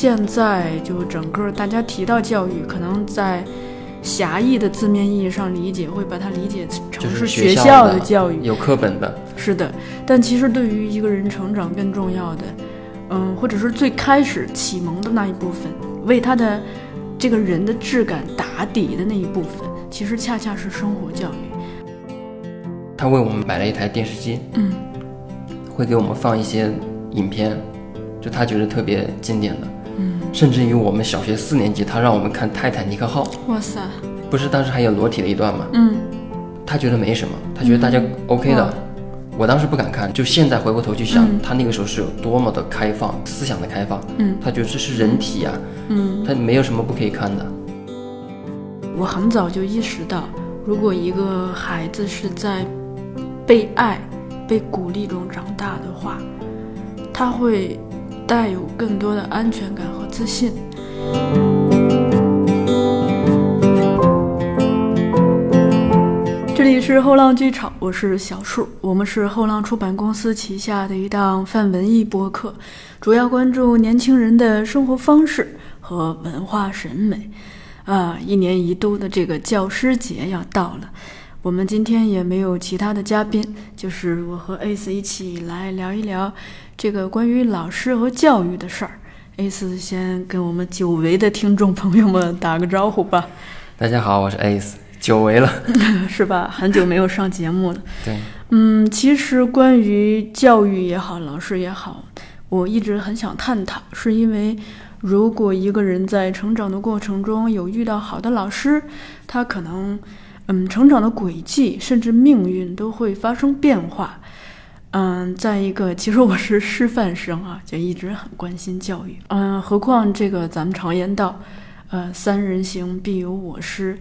现在就整个大家提到教育，可能在狭义的字面意义上理解，会把它理解成就是学校的教育。有课本的，是的，但其实对于一个人成长更重要的，嗯，或者是最开始启蒙的那一部分，为他的这个人的质感打底的那一部分，其实恰恰是生活教育。他为我们买了一台电视机，嗯，会给我们放一些影片，就他觉得特别经典的，嗯，甚至于我们小学四年级，他让我们看《泰坦尼克号》，哇塞，不是当时还有裸体的一段吗？嗯，他觉得没什么，他觉得大家 OK 的。哇我当时不敢看，就现在回过头去想，嗯他那个时候是有多么的开放，思想的开放。嗯他觉得这是人体呀、嗯，他没有什么不可以看的。我很早就意识到，如果一个孩子是在被爱、被鼓励中长大的话，他会带有更多的安全感和自信。这里是后浪剧场，我是小树，我们是后浪出版公司旗下的一档泛文艺播客，主要关注年轻人的生活方式和文化审美。啊，一年一度的这个教师节要到了，我们今天也没有其他的嘉宾，就是我和 Ace 一起来聊一聊这个关于老师和教育的事儿。Ace 先跟我们久违的听众朋友们打个招呼吧，大家好，我是 Ace，久违了。是吧？很久没有上节目了。对，嗯，其实关于教育也好，老师也好，我一直很想探讨，是因为如果一个人在成长的过程中有遇到好的老师，他可能，嗯，成长的轨迹甚至命运都会发生变化。嗯，再一个，其实我是师范生啊，就一直很关心教育。嗯，何况这个咱们常言道，呃，三人行必有我师。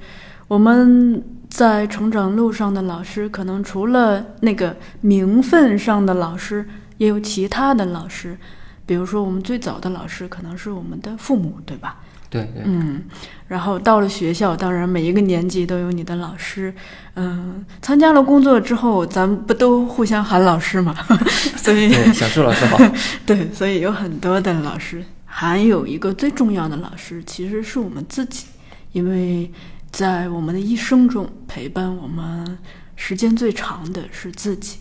我们在成长路上的老师，可能除了那个名分上的老师，也有其他的老师。比如说，我们最早的老师可能是我们的父母，对吧？对对，嗯，然后到了学校，当然每一个年级都有你的老师。嗯，参加了工作之后，咱们不都互相喊老师嘛？所以，小树老师好。对，所以有很多的老师，还有一个最重要的老师，其实是我们自己，因为在我们的一生中陪伴我们时间最长的是自己。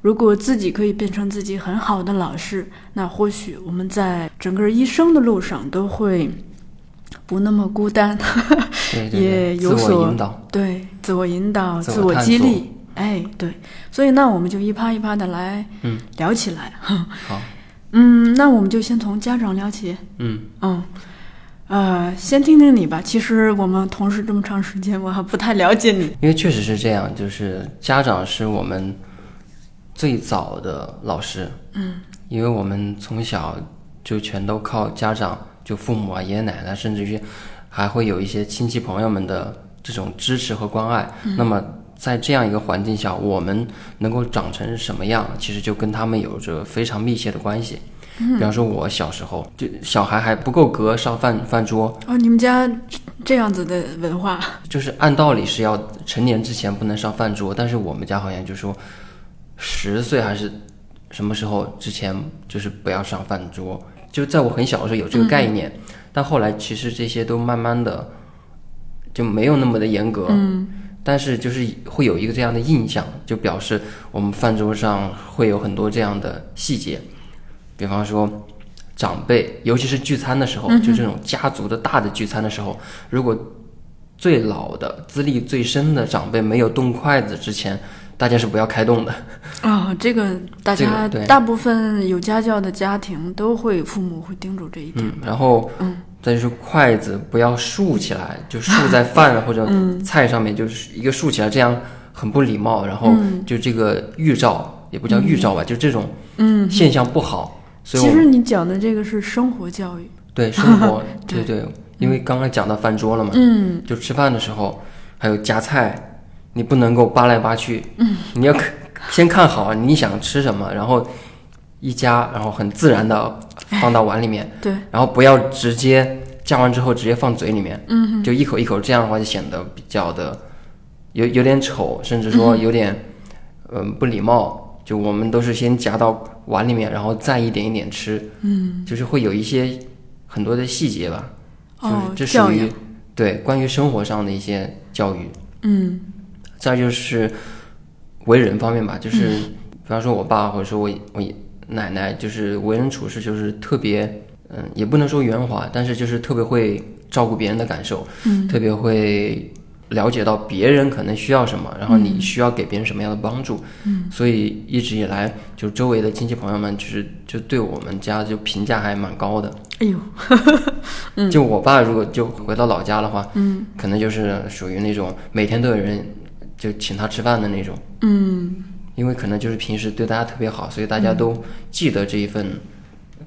如果自己可以变成自己很好的老师，那或许我们在整个一生的路上都会不那么孤单，对对 也有所我引导。对自我引导、自我激励。哎，对，所以那我们就一趴一趴的来嗯聊起来。好，嗯，那我们就先从家长聊起。嗯，嗯，呃，先听听你吧。其实我们同事这么长时间，我还不太了解你。因为确实是这样，就是家长是我们最早的老师。嗯，因为我们从小就全都靠家长，就父母啊、爷爷奶奶，甚至于还会有一些亲戚朋友们的这种支持和关爱。那么在这样一个环境下，我们能够长成什么样，其实就跟他们有着非常密切的关系。比方说，我小时候就小孩还不够格上饭饭桌，哦，你们家这样子的文化，就是按道理是要成年之前不能上饭桌，但是我们家好像就说十岁还是什么时候之前就是不要上饭桌，就在我很小的时候有这个概念，但后来其实这些都慢慢的就没有那么的严格，嗯。但是就是会有一个这样的印象，就表示我们饭桌上会有很多这样的细节，比方说长辈，尤其是聚餐的时候，就这种家族的大的聚餐的时候，如果最老的、资历最深的长辈没有动筷子之前，大家是不要开动的。啊、这个大这个家、大部分有家教的家庭都会，父母会叮嘱这一点。嗯，然后，嗯，再就是筷子不要竖起来，就竖在饭或者 菜上面，就是一个竖起来，这样很不礼貌。然后就这个预兆也不叫预兆吧，就这种嗯，现象不好。所以其实你讲的这个是生活教育。对 生活，对对对，因为刚刚讲到饭桌了嘛，嗯就吃饭的时候还有夹菜，你不能够扒来扒去，嗯，你要看先看好你想吃什么，然后一夹，然后很自然的放到碗里面。对，然后不要直接夹完之后直接放嘴里面，嗯就一口一口，这样的话就显得比较的有有点丑，甚至说有点嗯、不礼貌。就我们都是先夹到碗里面，然后再一点一点吃，嗯。就是会有一些很多的细节吧，就是哦，这属于对关于生活上的一些教育。嗯再就是为人方面吧，就是比方说我爸或者说我我奶奶，就是为人处事就是特别，嗯，也不能说圆滑，但是就是特别会照顾别人的感受，嗯。特别会了解到别人可能需要什么，然后你需要给别人什么样的帮助，嗯，所以一直以来就周围的亲戚朋友们就是就对我们家就评价还蛮高的。哎呦，就我爸如果就回到老家的话，嗯。可能就是属于那种每天都有人就请他吃饭的那种。嗯因为可能就是平时对大家特别好，所以大家都记得这一份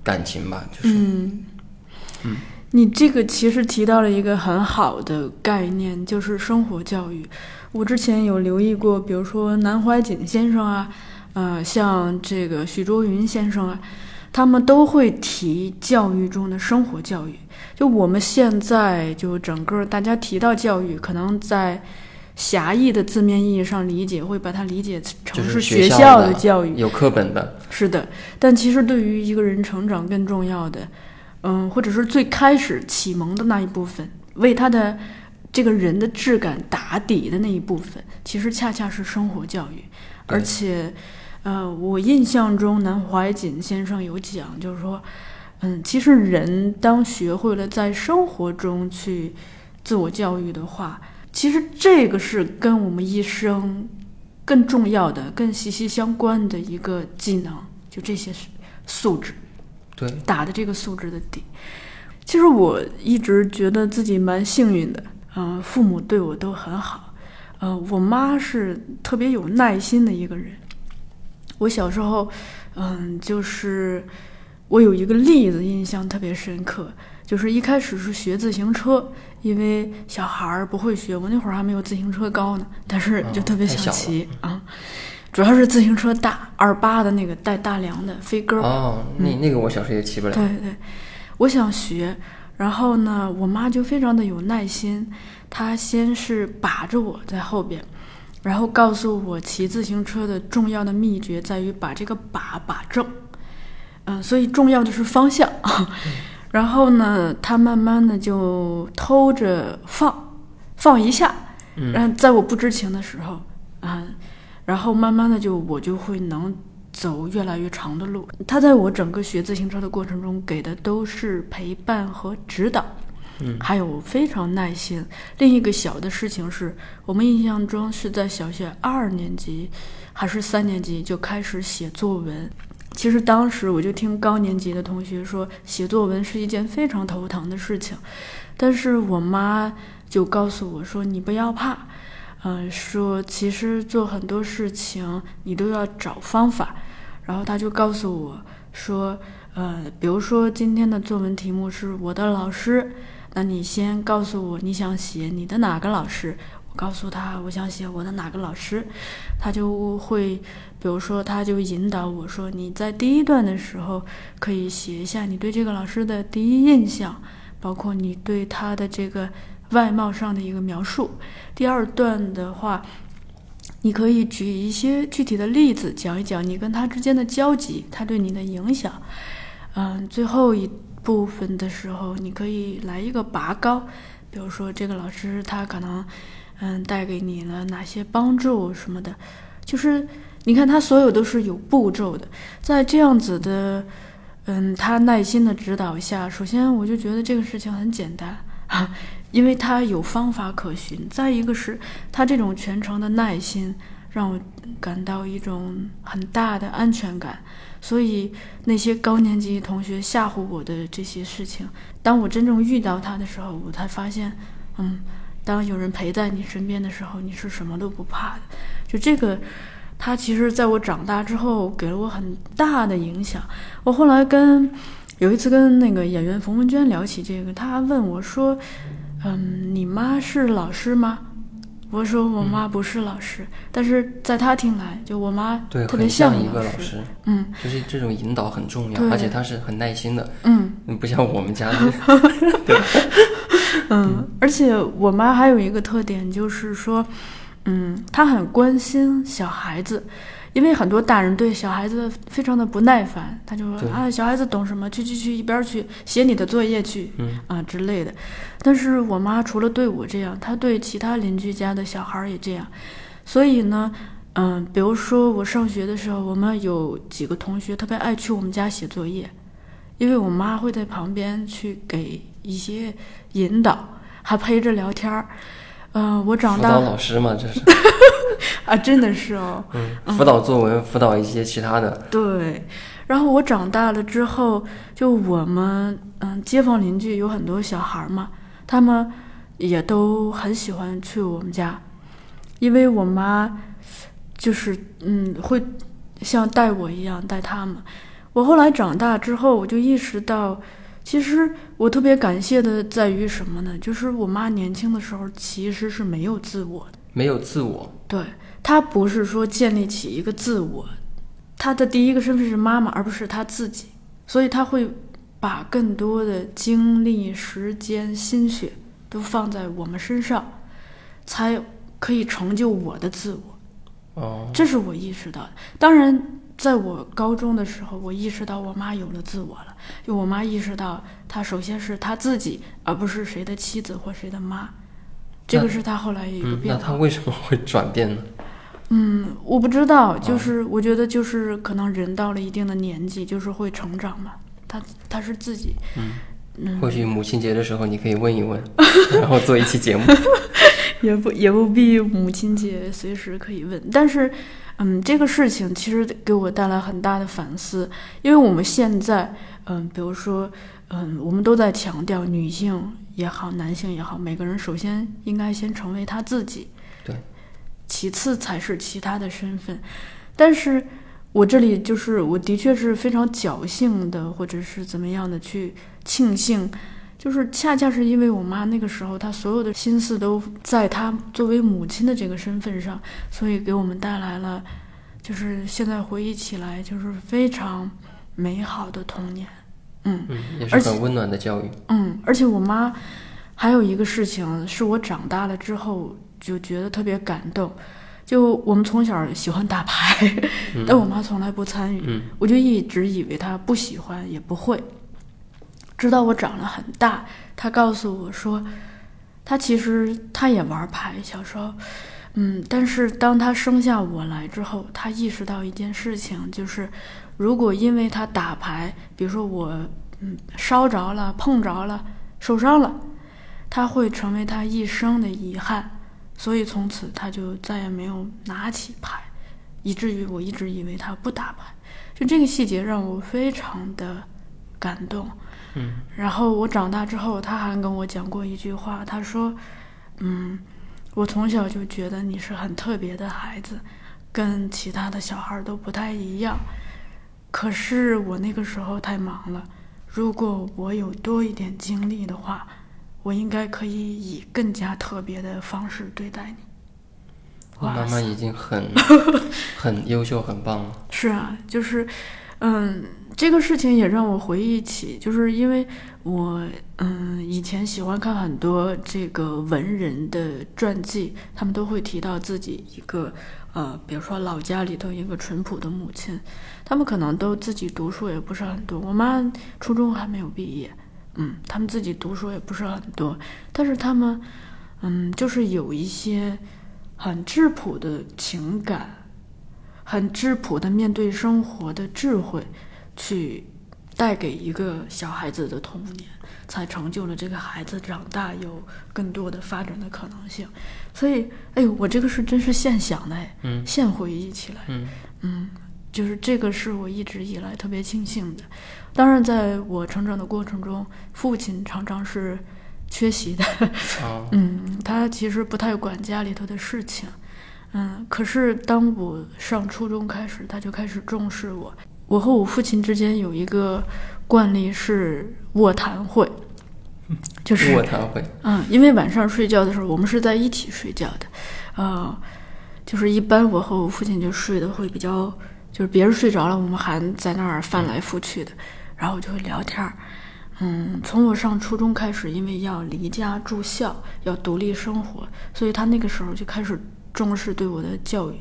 感情吧，就是嗯你这个其实提到了一个很好的概念，就是生活教育。我之前有留意过，比如说南怀瑾先生啊，呃，像这个许倬云先生啊，他们都会提教育中的生活教育。就我们现在就整个大家提到教育，可能在狭义的字面意义上理解，会把它理解成是学学校的教育。有课本的，是的，但其实对于一个人成长更重要的，嗯，或者是最开始启蒙的那一部分，为他的这个人的质感打底的那一部分，其实恰恰是生活教育。而且，呃，我印象中南怀瑾先生有讲，就是说，嗯，其实人当学会了在生活中去自我教育的话，其实这个是跟我们一生更重要的、更息息相关的一个技能，就这些素质对，打的这个素质的底。其实我一直觉得自己蛮幸运的，嗯、父母对我都很好，呃，我妈是特别有耐心的一个人。我小时候，嗯，就是我有一个例子印象特别深刻，就是一开始是学自行车，因为小孩儿不会学，我那会儿还没有自行车高呢，但是就特别想骑啊、主要是自行车大，二八的那个带大梁的飞鸽，哦，那那个我小时候也骑不了，对对，我想学，然后呢，我妈就非常的有耐心，她先是把着我在后边，然后告诉我骑自行车的重要的秘诀在于把这个把把正，嗯，所以重要的是方向。然后呢，他慢慢的就偷着放，放一下，然后在我不知情的时候，啊、然后慢慢的就我就会能走越来越长的路。他在我整个学自行车的过程中给的都是陪伴和指导，嗯，还有非常耐心。另一个小的事情是我们印象中是在小学二年级还是三年级就开始写作文。其实当时我就听高年级的同学说，写作文是一件非常头疼的事情，但是我妈就告诉我说：“你不要怕，嗯、说其实做很多事情你都要找方法。”然后她就告诉我说：“呃，比如说今天的作文题目是我的老师，那你先告诉我你想写你的哪个老师。”我告诉他我想写我的哪个老师，他就会，比如说他就引导我说你在第一段的时候可以写一下你对这个老师的第一印象，包括你对他的这个外貌上的一个描述。第二段的话，你可以举一些具体的例子，讲一讲你跟他之间的交集，他对你的影响。嗯，最后一部分的时候，你可以来一个拔高，比如说这个老师他可能，嗯，带给你了哪些帮助什么的，就是你看他所有都是有步骤的，在这样子的，嗯，他耐心的指导下，首先我就觉得这个事情很简单，因为他有方法可循。再一个是他这种全程的耐心，让我感到一种很大的安全感。所以那些高年级同学吓唬我的这些事情，当我真正遇到他的时候，我才发现，嗯，当有人陪在你身边的时候，你是什么都不怕的。就这个，他其实在我长大之后给了我很大的影响。我后来跟有一次跟那个演员冯文娟聊起这个，她问我说：“嗯，你妈是老师吗？”我说我妈不是老师，但是在她听来，就我妈对，特别很像一老个老师，嗯。就是这种引导很重要，而且他是很耐心的，嗯。嗯不像我们家 对，嗯，而且我妈还有一个特点，就是说，嗯，他很关心小孩子，因为很多大人对小孩子非常的不耐烦，他就说啊，小孩子懂什么？去去去，一边去写你的作业去，嗯啊之类的。但是我妈除了对我这样，她对其他邻居家的小孩也这样。所以呢，嗯，比如说我上学的时候，我们有几个同学特别爱去我们家写作业，因为我妈会在旁边去给一些引导，还陪着聊天儿。嗯、我长大辅导老师嘛，这是，啊，真的是哦。嗯，辅导作文，辅导一些其他的，对，然后我长大了之后，就我们嗯，街坊邻居有很多小孩儿嘛，他们也都很喜欢去我们家，因为我妈就是嗯，会像带我一样带他们。我后来长大之后，我就意识到，其实我特别感谢的在于什么呢？就是我妈年轻的时候其实是没有自我的。没有自我，对她不是说建立起一个自我，她的第一个身份是妈妈，而不是她自己，所以她会把更多的精力、时间、心血都放在我们身上，才可以成就我的自我。哦，这是我意识到的。当然，在我高中的时候，我意识到我妈有了自我了。就我妈意识到，她首先是她自己，而不是谁的妻子或谁的妈。这个是她后来有一个嗯，那变化。他为什么会转变呢？嗯，我不知道，就哦是我觉得就是可能人到了一定的年纪，就是会成长嘛。她她是自己，嗯，或许母亲节的时候你可以问一问，然后做一期节目。也不也不必母亲节随时可以问，但是，嗯，这个事情其实给我带来很大的反思，因为我们现在，嗯，比如说，嗯，我们都在强调女性也好，男性也好，每个人首先应该先成为他自己，对，其次才是其他的身份，但是我这里就是我的确是非常侥幸的，或者是怎么样的去庆幸。就是恰恰是因为我妈那个时候，她所有的心思都在她作为母亲的这个身份上，所以给我们带来了，就是现在回忆起来就是非常美好的童年。嗯嗯，也是很温暖的教育。嗯，而且我妈还有一个事情是我长大了之后就觉得特别感动，就我们从小喜欢打牌，但我妈从来不参与，嗯我就一直以为她不喜欢也不会。知道我长了很大，他告诉我说，他其实他也玩牌，小时候，嗯，但是当他生下我来之后，他意识到一件事情，就是如果因为他打牌，比如说我嗯烧着了、碰着了、受伤了，他会成为他一生的遗憾，所以从此他就再也没有拿起牌，以至于我一直以为他不打牌。就这个细节让我非常的感动。嗯，然后我长大之后，他还跟我讲过一句话，他说：“嗯，我从小就觉得你是很特别的孩子，跟其他的小孩都不太一样。可是我那个时候太忙了，如果我有多一点精力的话，我应该可以以更加特别的方式对待你。”我妈妈已经很 很优秀，很棒了。是啊，就是，嗯，这个事情也让我回忆起，就是因为我，嗯，以前喜欢看很多这个文人的传记，他们都会提到自己一个，呃，比如说老家里头一个淳朴的母亲，他们可能都自己读书也不是很多，我妈初中还没有毕业，嗯，他们自己读书也不是很多，但是他们，嗯，就是有一些很质朴的情感。很质朴的面对生活的智慧，去带给一个小孩子的童年，才成就了这个孩子长大有更多的发展的可能性。所以，哎呦，我这个是真是现想的，哎，嗯现回忆起来，嗯嗯，就是这个是我一直以来特别庆幸的。当然，在我成长的过程中，父亲常常是缺席的，哦，嗯，他其实不太管家里头的事情，嗯，可是当我上初中开始，他就开始重视我。我和我父亲之间有一个惯例是卧谈会，就是卧谈会。嗯，因为晚上睡觉的时候，我们是在一起睡觉的，呃，就是一般我和我父亲就睡的会比较，就是别人睡着了，我们还在那儿翻来覆去的，然后就会聊天儿。嗯，从我上初中开始，因为要离家住校，要独立生活，所以他那个时候就开始重视对我的教育。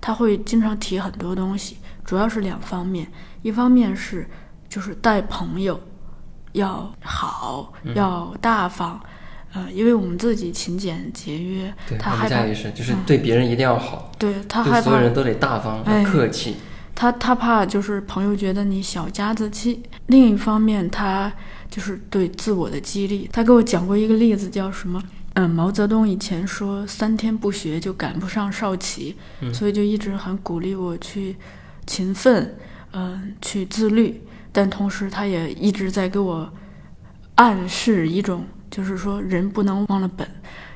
他会经常提很多东西，主要是两方面，一方面是就是带朋友要好，要大方，呃，因为我们自己勤俭节约，他害怕就是对别人一定要好，对他害怕所有人都得大方、哎客气。他他怕就是朋友觉得你小家子气，另一方面他就是对自我的激励。他给我讲过一个例子，叫什么？嗯，毛泽东以前说三天不学就赶不上少奇，所以就一直很鼓励我去勤奋，嗯、去自律。但同时他也一直在给我暗示一种，就是说人不能忘了本。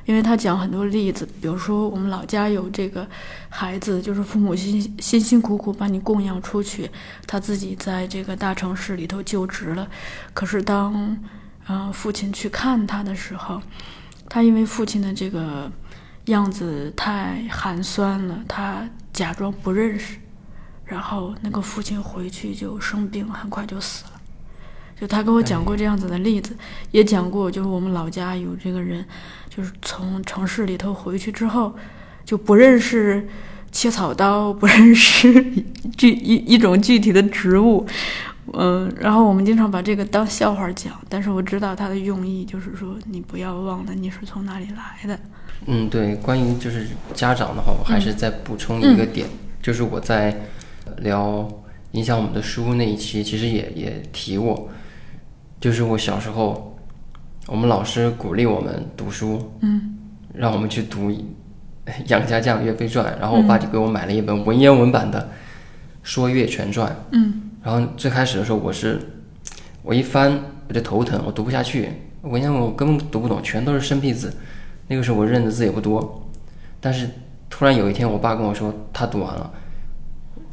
因为他讲很多例子，比如说我们老家有这个孩子，就是父母辛辛辛苦苦把你供养出去，他自己在这个大城市里头就职了，可是当嗯、父亲去看他的时候，他因为父亲的这个样子太寒酸了，他假装不认识，然后那个父亲回去就生病，很快就死了。就他跟我讲过这样子的例子，也讲过，就是我们老家有这个人，就是从城市里头回去之后，就不认识切草刀，不认识具一 一种具体的植物，嗯，然后我们经常把这个当笑话讲，但是我知道他的用意就是说，你不要忘了你是从哪里来的。嗯，对，关于就是家长的话，我还是再补充一个点，就是我在聊影响我们的书那一期，其实也也提过，就是我小时候，我们老师鼓励我们读书，嗯。让我们去读《杨家将岳飞传》，然后我爸就给我买了一本文言文版的《说岳全传》，嗯。然后最开始的时候，我是我一翻我就头疼，我读不下去，文言文我根本读不懂，全都是生僻字。那个时候我认的字也不多，但是突然有一天，我爸跟我说他读完了，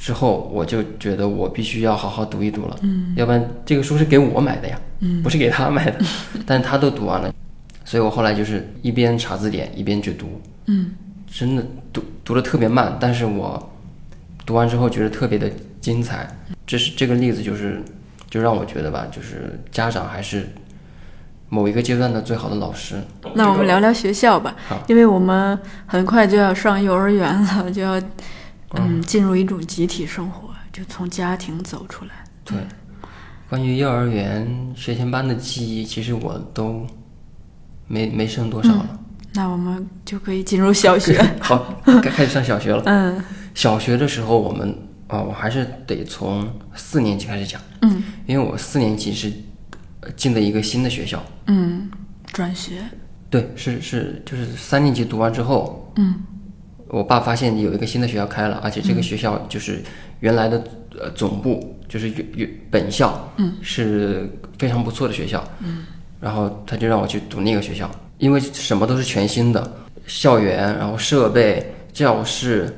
之后我就觉得我必须要好好读一读了，嗯要不然这个书是给我买的呀，嗯不是给他买的，但他都读完了，所以我后来就是一边查字典一边去读，嗯真的读读的特别慢，但是我读完之后觉得特别的精彩。这是这个例子，就是就让我觉得吧，就是家长还是某一个阶段的最好的老师。那我们聊聊学校吧，因为我们很快就要上幼儿园了，就要嗯进入一种集体生活，就从家庭走出来。对，关于幼儿园学前班的记忆，其实我都没没剩多少了。那我们就可以进入小学。好，该开始上小学了。嗯小学的时候，我们啊、我还是得从四年级开始讲，嗯因为我四年级是呃进的一个新的学校。嗯，转学。对，是是，就是三年级读完之后，嗯我爸发现有一个新的学校开了，而且这个学校就是原来的呃总部，就是原原本校，嗯，是非常不错的学校，嗯，然后他就让我去读那个学校，因为什么都是全新的，校园，然后设备、教室、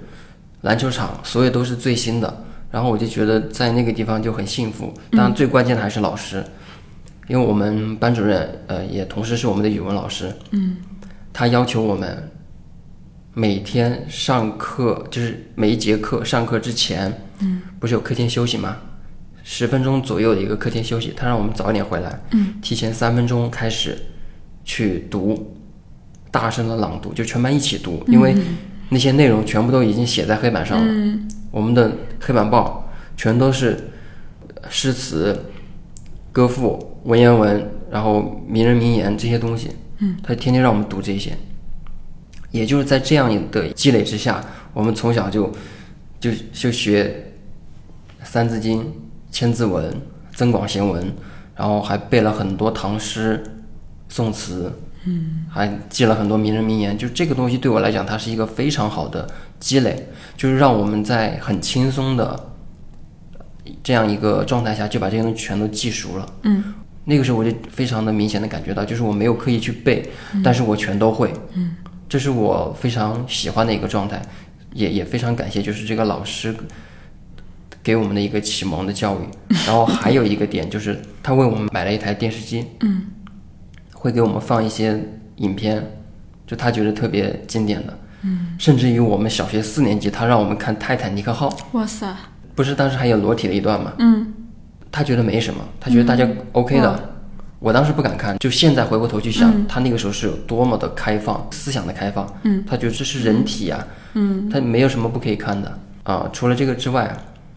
篮球场，所有都是最新的，然后我就觉得在那个地方就很幸福，当然最关键的还是老师，因为我们班主任呃也同时是我们的语文老师，嗯。他要求我们每天上课，就是每一节课上课之前，嗯，不是有课间休息吗？十分钟左右的一个课间休息，他让我们早一点回来，嗯，提前三分钟开始去读，大声的朗读，就全班一起读，因为那些内容全部都已经写在黑板上了。嗯我们的黑板报全都是诗词、歌赋、文言文，然后名人名言这些东西。嗯，他天天让我们读这些。也就是在这样的积累之下，我们从小就就就学《三字经》《千字文》《增广贤文》，然后还背了很多唐诗、宋词，嗯，还记了很多名人名言。就这个东西对我来讲，它是一个非常好的积累，就是让我们在很轻松的这样一个状态下，就把这些东西全都记熟了。嗯那个时候我就非常的明显的感觉到，就是我没有刻意去背，但是我全都会。嗯，这是我非常喜欢的一个状态，也也非常感谢就是这个老师给我们的一个启蒙的教育。然后还有一个点就是他为我们买了一台电视机，嗯会给我们放一些影片，就他觉得特别经典的。嗯，甚至于我们小学四年级，他让我们看《泰坦尼克号》，哇塞，不是当时还有裸体的一段吗？嗯他觉得没什么，他觉得大家 OK 的。我当时不敢看，就现在回过头去想，嗯他那个时候是有多么的开放，思想的开放。嗯，他觉得这是人体啊，嗯，他没有什么不可以看的啊。除了这个之外，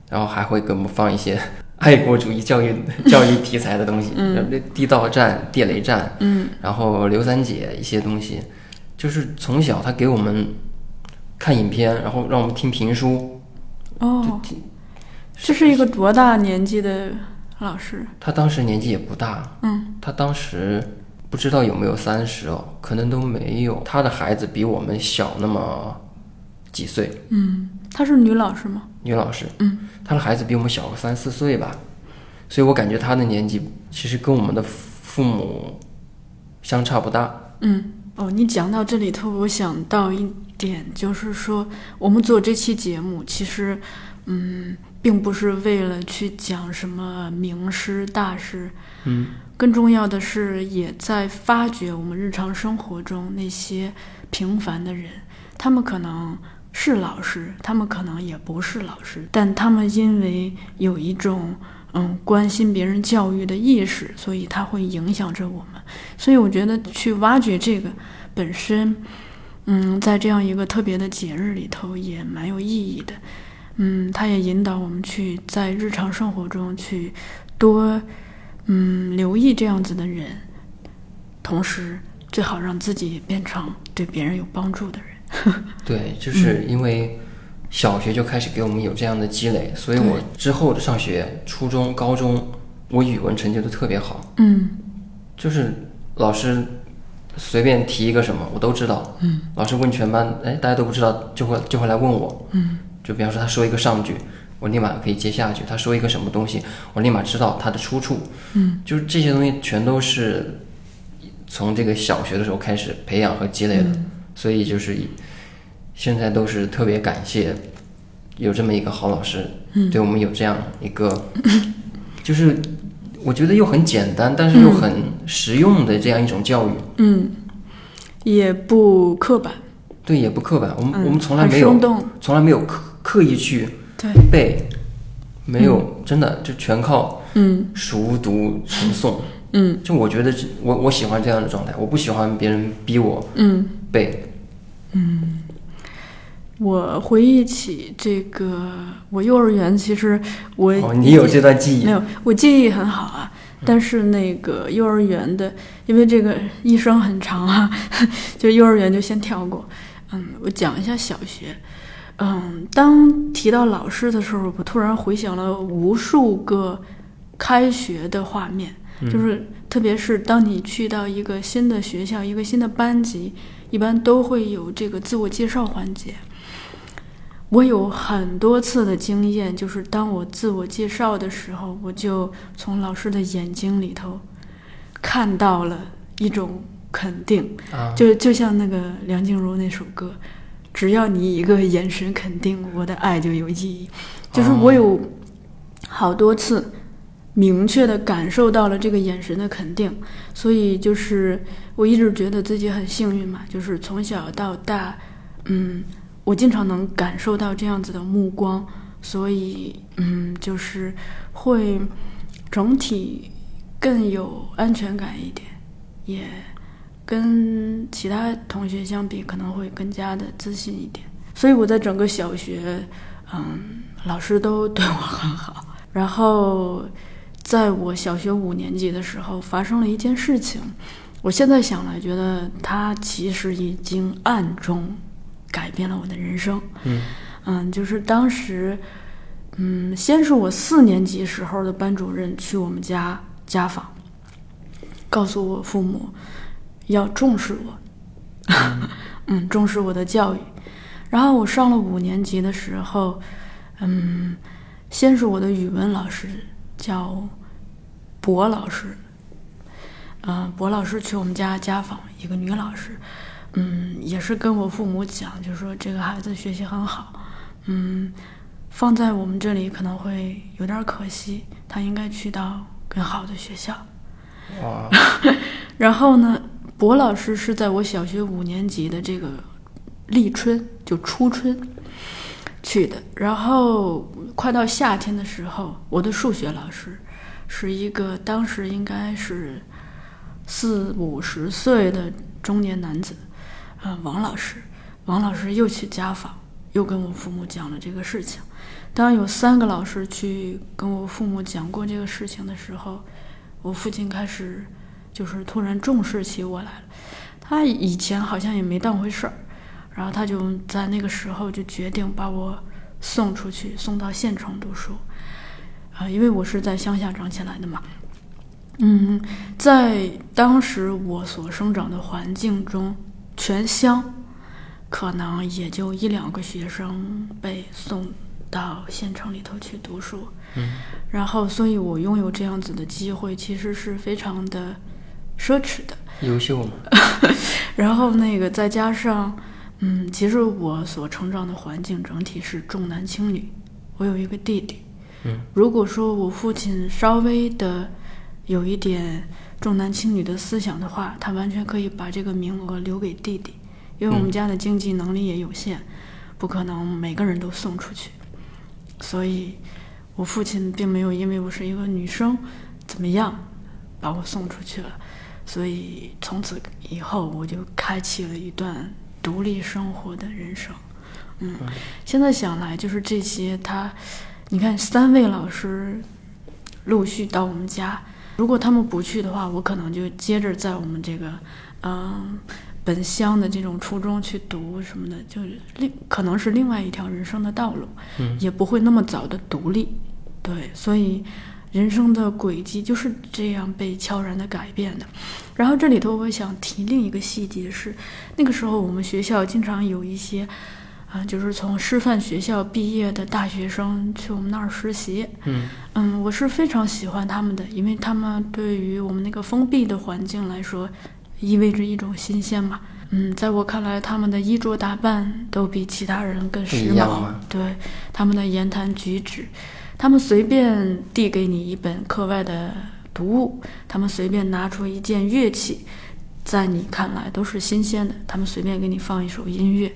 然后还会给我们放一些 爱国主义教育教育题材的东西，嗯，地道战、地雷战，嗯，然后刘三姐一些东西，就是从小他给我们看影片，然后让我们听评书。哦，这是一个多大年纪的老师？他当时年纪也不大，嗯，他当时不知道有没有三十哦，可能都没有。他的孩子比我们小那么几岁，嗯，她是女老师吗？女老师，嗯，他的孩子比我们小个三四岁吧，所以我感觉他的年纪其实跟我们的父母相差不大。嗯，哦，你讲到这里头，我想到一点，就是说，我们做这期节目，其实，嗯，并不是为了去讲什么名师大师，嗯，更重要的是，也在发掘我们日常生活中那些平凡的人，他们可能是老师，他们可能也不是老师，但他们因为有一种嗯关心别人教育的意识，所以他会影响着我们。所以我觉得去挖掘这个本身，嗯，在这样一个特别的节日里头也蛮有意义的。嗯，它也引导我们去在日常生活中去多嗯留意这样子的人，同时最好让自己也变成对别人有帮助的人。对，就是因为小学就开始给我们有这样的积累，所以我之后的上学，初中、高中，我语文成绩都特别好。嗯就是老师随便提一个什么，我都知道。嗯，老师问全班，哎，大家都不知道，就会就会来问我。嗯就比方说他说一个上句，我立马可以接下去；他说一个什么东西，我立马知道它的出处。嗯就是这些东西全都是从这个小学的时候开始培养和积累的，所以就是现在都是特别感谢有这么一个好老师，嗯对我们有这样一个，就是我觉得又很简单，但是又很实用的这样一种教育。嗯，也不刻板，对，也不刻板，我们、嗯我们从来没有动从来没有刻刻意去对，背，没有，真的就全靠嗯熟读成诵。嗯就我觉得我我喜欢这样的状态，我不喜欢别人逼我嗯。背。嗯我回忆起这个，我幼儿园其实我、哦，你有这段记忆没？有，我记忆很好啊。但是那个幼儿园的，因为这个一生很长啊，就幼儿园就先跳过。嗯，我讲一下小学。嗯，当提到老师的时候，我突然回想了无数个开学的画面，就是特别是当你去到一个新的学校、一个新的班级，一般都会有这个自我介绍环节。我有很多次的经验，就是当我自我介绍的时候，我就从老师的眼睛里头看到了一种肯定，啊，就就像那个梁静茹那首歌，只要你一个眼神肯定，我的爱就有意义。就是我有好多次明确的感受到了这个眼神的肯定，所以就是我一直觉得自己很幸运嘛，就是从小到大，嗯，我经常能感受到这样子的目光，所以嗯，就是会整体更有安全感一点，也跟其他同学相比可能会更加的自信一点。所以我在整个小学，嗯，老师都对我很好。然后，在我小学五年级的时候，发生了一件事情。我现在想来，觉得他其实已经暗中改变了我的人生。嗯嗯，就是当时，嗯，先是我四年级时候的班主任去我们家家访，告诉我父母要重视我，嗯，重视我的教育。然后我上了五年级的时候，嗯，先是我的语文老师叫博老师，嗯、博老师去我们家家访，一个女老师，嗯，也是跟我父母讲，就说这个孩子学习很好，嗯，放在我们这里可能会有点可惜，他应该去到更好的学校。哇，然后呢，博老师是在我小学五年级的这个立春，就初春去的。然后快到夏天的时候，我的数学老师是一个当时应该是四五十岁的中年男子，呃，王老师。王老师又去家访，又跟我父母讲了这个事情。当有三个老师去跟我父母讲过这个事情的时候，我父亲开始就是突然重视起我来了。他以前好像也没当回事儿，然后他就在那个时候就决定把我送出去，送到县城读书。啊，因为我是在乡下长起来的嘛。嗯，在当时我所生长的环境中，全乡。可能也就一两个学生被送到县城里头去读书，嗯，然后，所以我拥有这样子的机会，其实是非常的奢侈的。优秀嘛。然后那个再加上，嗯，其实我所成长的环境整体是重男轻女，我有一个弟弟，嗯，如果说我父亲稍微的有一点重男轻女的思想的话，他完全可以把这个名额留给弟弟。因为我们家的经济能力也有限，不可能每个人都送出去，所以，我父亲并没有因为我是一个女生，怎么样，把我送出去了，所以从此以后我就开启了一段独立生活的人生。嗯，现在想来就是这些，他，你看三位老师陆续到我们家，如果他们不去的话，我可能就接着在我们这个，嗯。本乡的这种初中去读什么的，就是另可能是另外一条人生的道路，嗯，也不会那么早的独立，对，所以人生的轨迹就是这样被悄然的改变的。然后这里头我想提另一个细节是，那个时候我们学校经常有一些啊，就是从师范学校毕业的大学生去我们那儿实习，嗯嗯，我是非常喜欢他们的，因为他们对于我们那个封闭的环境来说。意味着一种新鲜嘛？嗯，在我看来，他们的衣着打扮都比其他人更时髦。对，他们的言谈举止，他们随便递给你一本课外的读物，他们随便拿出一件乐器，在你看来都是新鲜的。他们随便给你放一首音乐，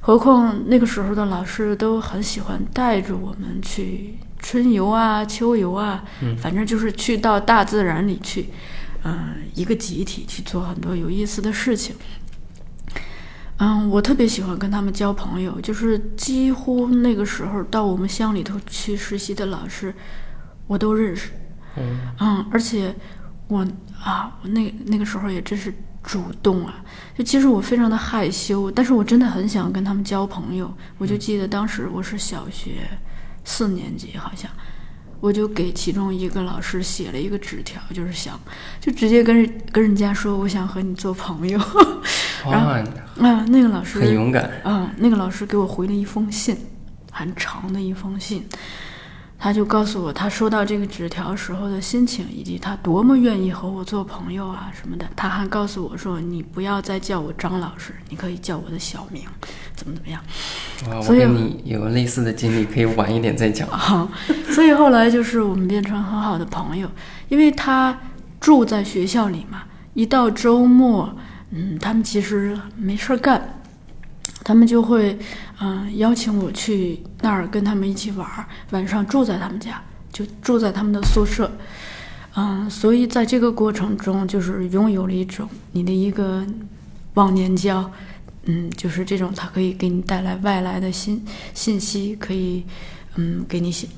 何况那个时候的老师都很喜欢带着我们去春游啊、秋游啊，反正就是去到大自然里去。嗯，一个集体去做很多有意思的事情。嗯，我特别喜欢跟他们交朋友，就是几乎那个时候到我们乡里头去实习的老师，我都认识。嗯，嗯，而且我啊，我那那个时候也真是主动啊。就其实我非常的害羞，但是我真的很想跟他们交朋友。我就记得当时我是小学四年级，好像。我就给其中一个老师写了一个纸条，就是想，就直接跟跟人家说，我想和你做朋友。然后，啊，那个老师很勇敢。啊，那个老师给我回了一封信，很长的一封信。他就告诉我他收到这个纸条时候的心情，以及他多么愿意和我做朋友啊什么的。他还告诉我说：“你不要再叫我张老师，你可以叫我的小名，怎么怎么样。”哇，我跟你有类似的经历，可以晚一点再讲。好，所以后来就是我们变成很好的朋友，因为他住在学校里嘛，一到周末，嗯，他们其实没事儿干。他们就会，嗯，邀请我去那儿跟他们一起玩儿，晚上住在他们家，就住在他们的宿舍，嗯，所以在这个过程中，就是拥有了一种你的一个忘年交，嗯，就是这种，它可以给你带来外来的信信息，可以，嗯，给你写，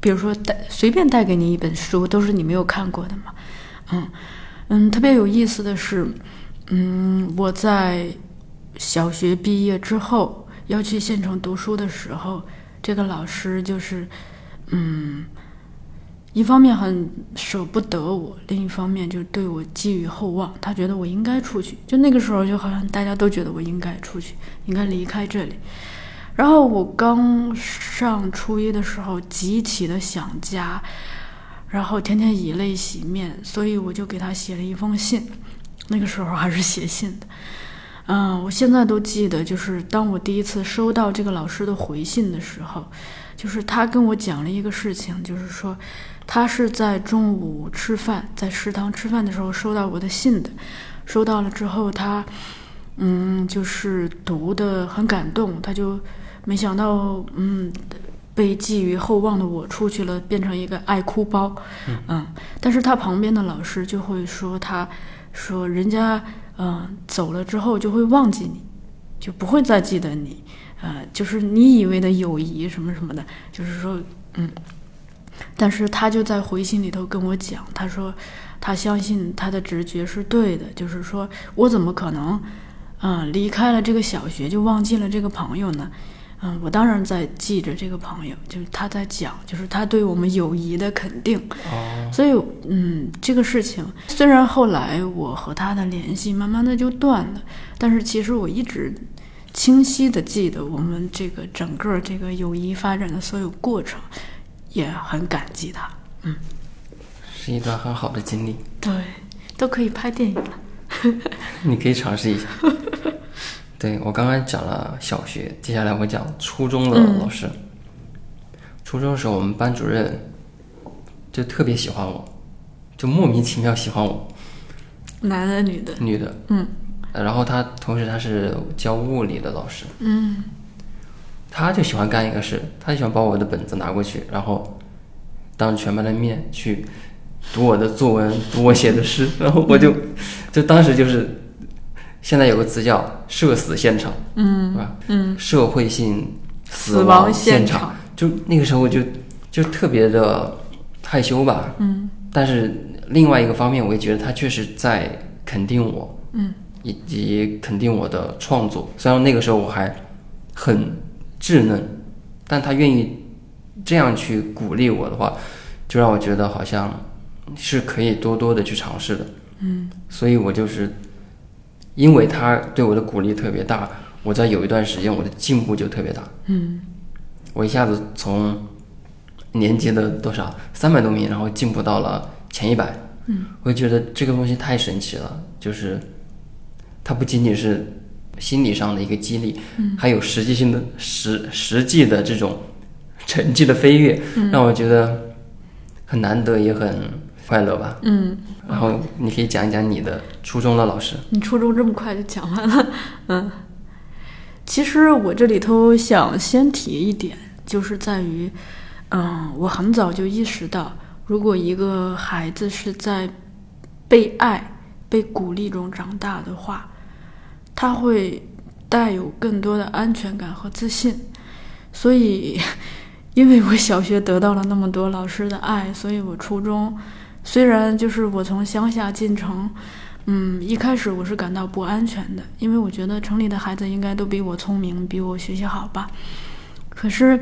比如说带随便带给你一本书，都是你没有看过的嘛，嗯嗯，特别有意思的是，嗯，我在。小学毕业之后要去县城读书的时候，这个老师就是，嗯，一方面很舍不得我，另一方面就对我寄予厚望。他觉得我应该出去，就那个时候就好像大家都觉得我应该出去，应该离开这里。然后我刚上初一的时候，极其的想家，然后天天以泪洗面，所以我就给他写了一封信。那个时候还是写信的。嗯，我现在都记得，就是当我第一次收到这个老师的回信的时候，就是他跟我讲了一个事情，就是说他是在中午吃饭，在食堂吃饭的时候收到我的信的，收到了之后，他嗯，就是读的很感动，他就没想到，嗯，被寄予厚望的我出去了，变成一个爱哭包，嗯，但是他旁边的老师就会说，他说人家嗯走了之后就会忘记你，就不会再记得你，呃，就是你以为的友谊什么什么的，就是说嗯，但是他就在回信里头跟我讲，他说他相信他的直觉是对的，就是说我怎么可能嗯离开了这个小学就忘记了这个朋友呢？嗯，我当然在记着这个朋友，就是他在讲，就是他对我们友谊的肯定。哦，所以，嗯，这个事情虽然后来我和他的联系慢慢的就断了，但是其实我一直清晰的记得我们这个整个这个友谊发展的所有过程，也很感激他。嗯，是一段很好的经历。对，都可以拍电影了。你可以尝试一下。对我刚刚讲了小学，接下来我讲初中的老师。初中的时候，我们班主任就特别喜欢我，就莫名其妙喜欢我。男的女的？女的。嗯。然后他同时他是教物理的老师。嗯。他就喜欢干一个事，他就喜欢把我的本子拿过去，然后当着全班的面去读我的作文，读我写的诗，然后我就就当时就是。现在有个词叫“社死现场”，嗯，是吧？嗯，社会性死亡现场，就那个时候就就特别的害羞吧，嗯。但是另外一个方面，我也觉得他确实在肯定我，嗯，以及肯定我的创作。虽然那个时候我还很稚嫩，但他愿意这样去鼓励我的话，就让我觉得好像是可以多多的去尝试的，嗯。所以我就是。因为他对我的鼓励特别大，我在有一段时间我的进步就特别大。嗯，我一下子从年级的多少三百多名，然后进步到了前一百。嗯，我就觉得这个东西太神奇了，就是它不仅仅是心理上的一个激励，嗯，还有实际性的实实际的这种成绩的飞跃，让我觉得很难得也很快乐吧。嗯。然后你可以讲一讲你的初中的老师。你初中这么快就讲完了，嗯。其实我这里头想先提一点，就是在于，嗯，我很早就意识到，如果一个孩子是在被爱、被鼓励中长大的话，他会带有更多的安全感和自信。所以，因为我小学得到了那么多老师的爱，所以我初中。虽然就是我从乡下进城，嗯，一开始我是感到不安全的，因为我觉得城里的孩子应该都比我聪明，比我学习好吧。可是，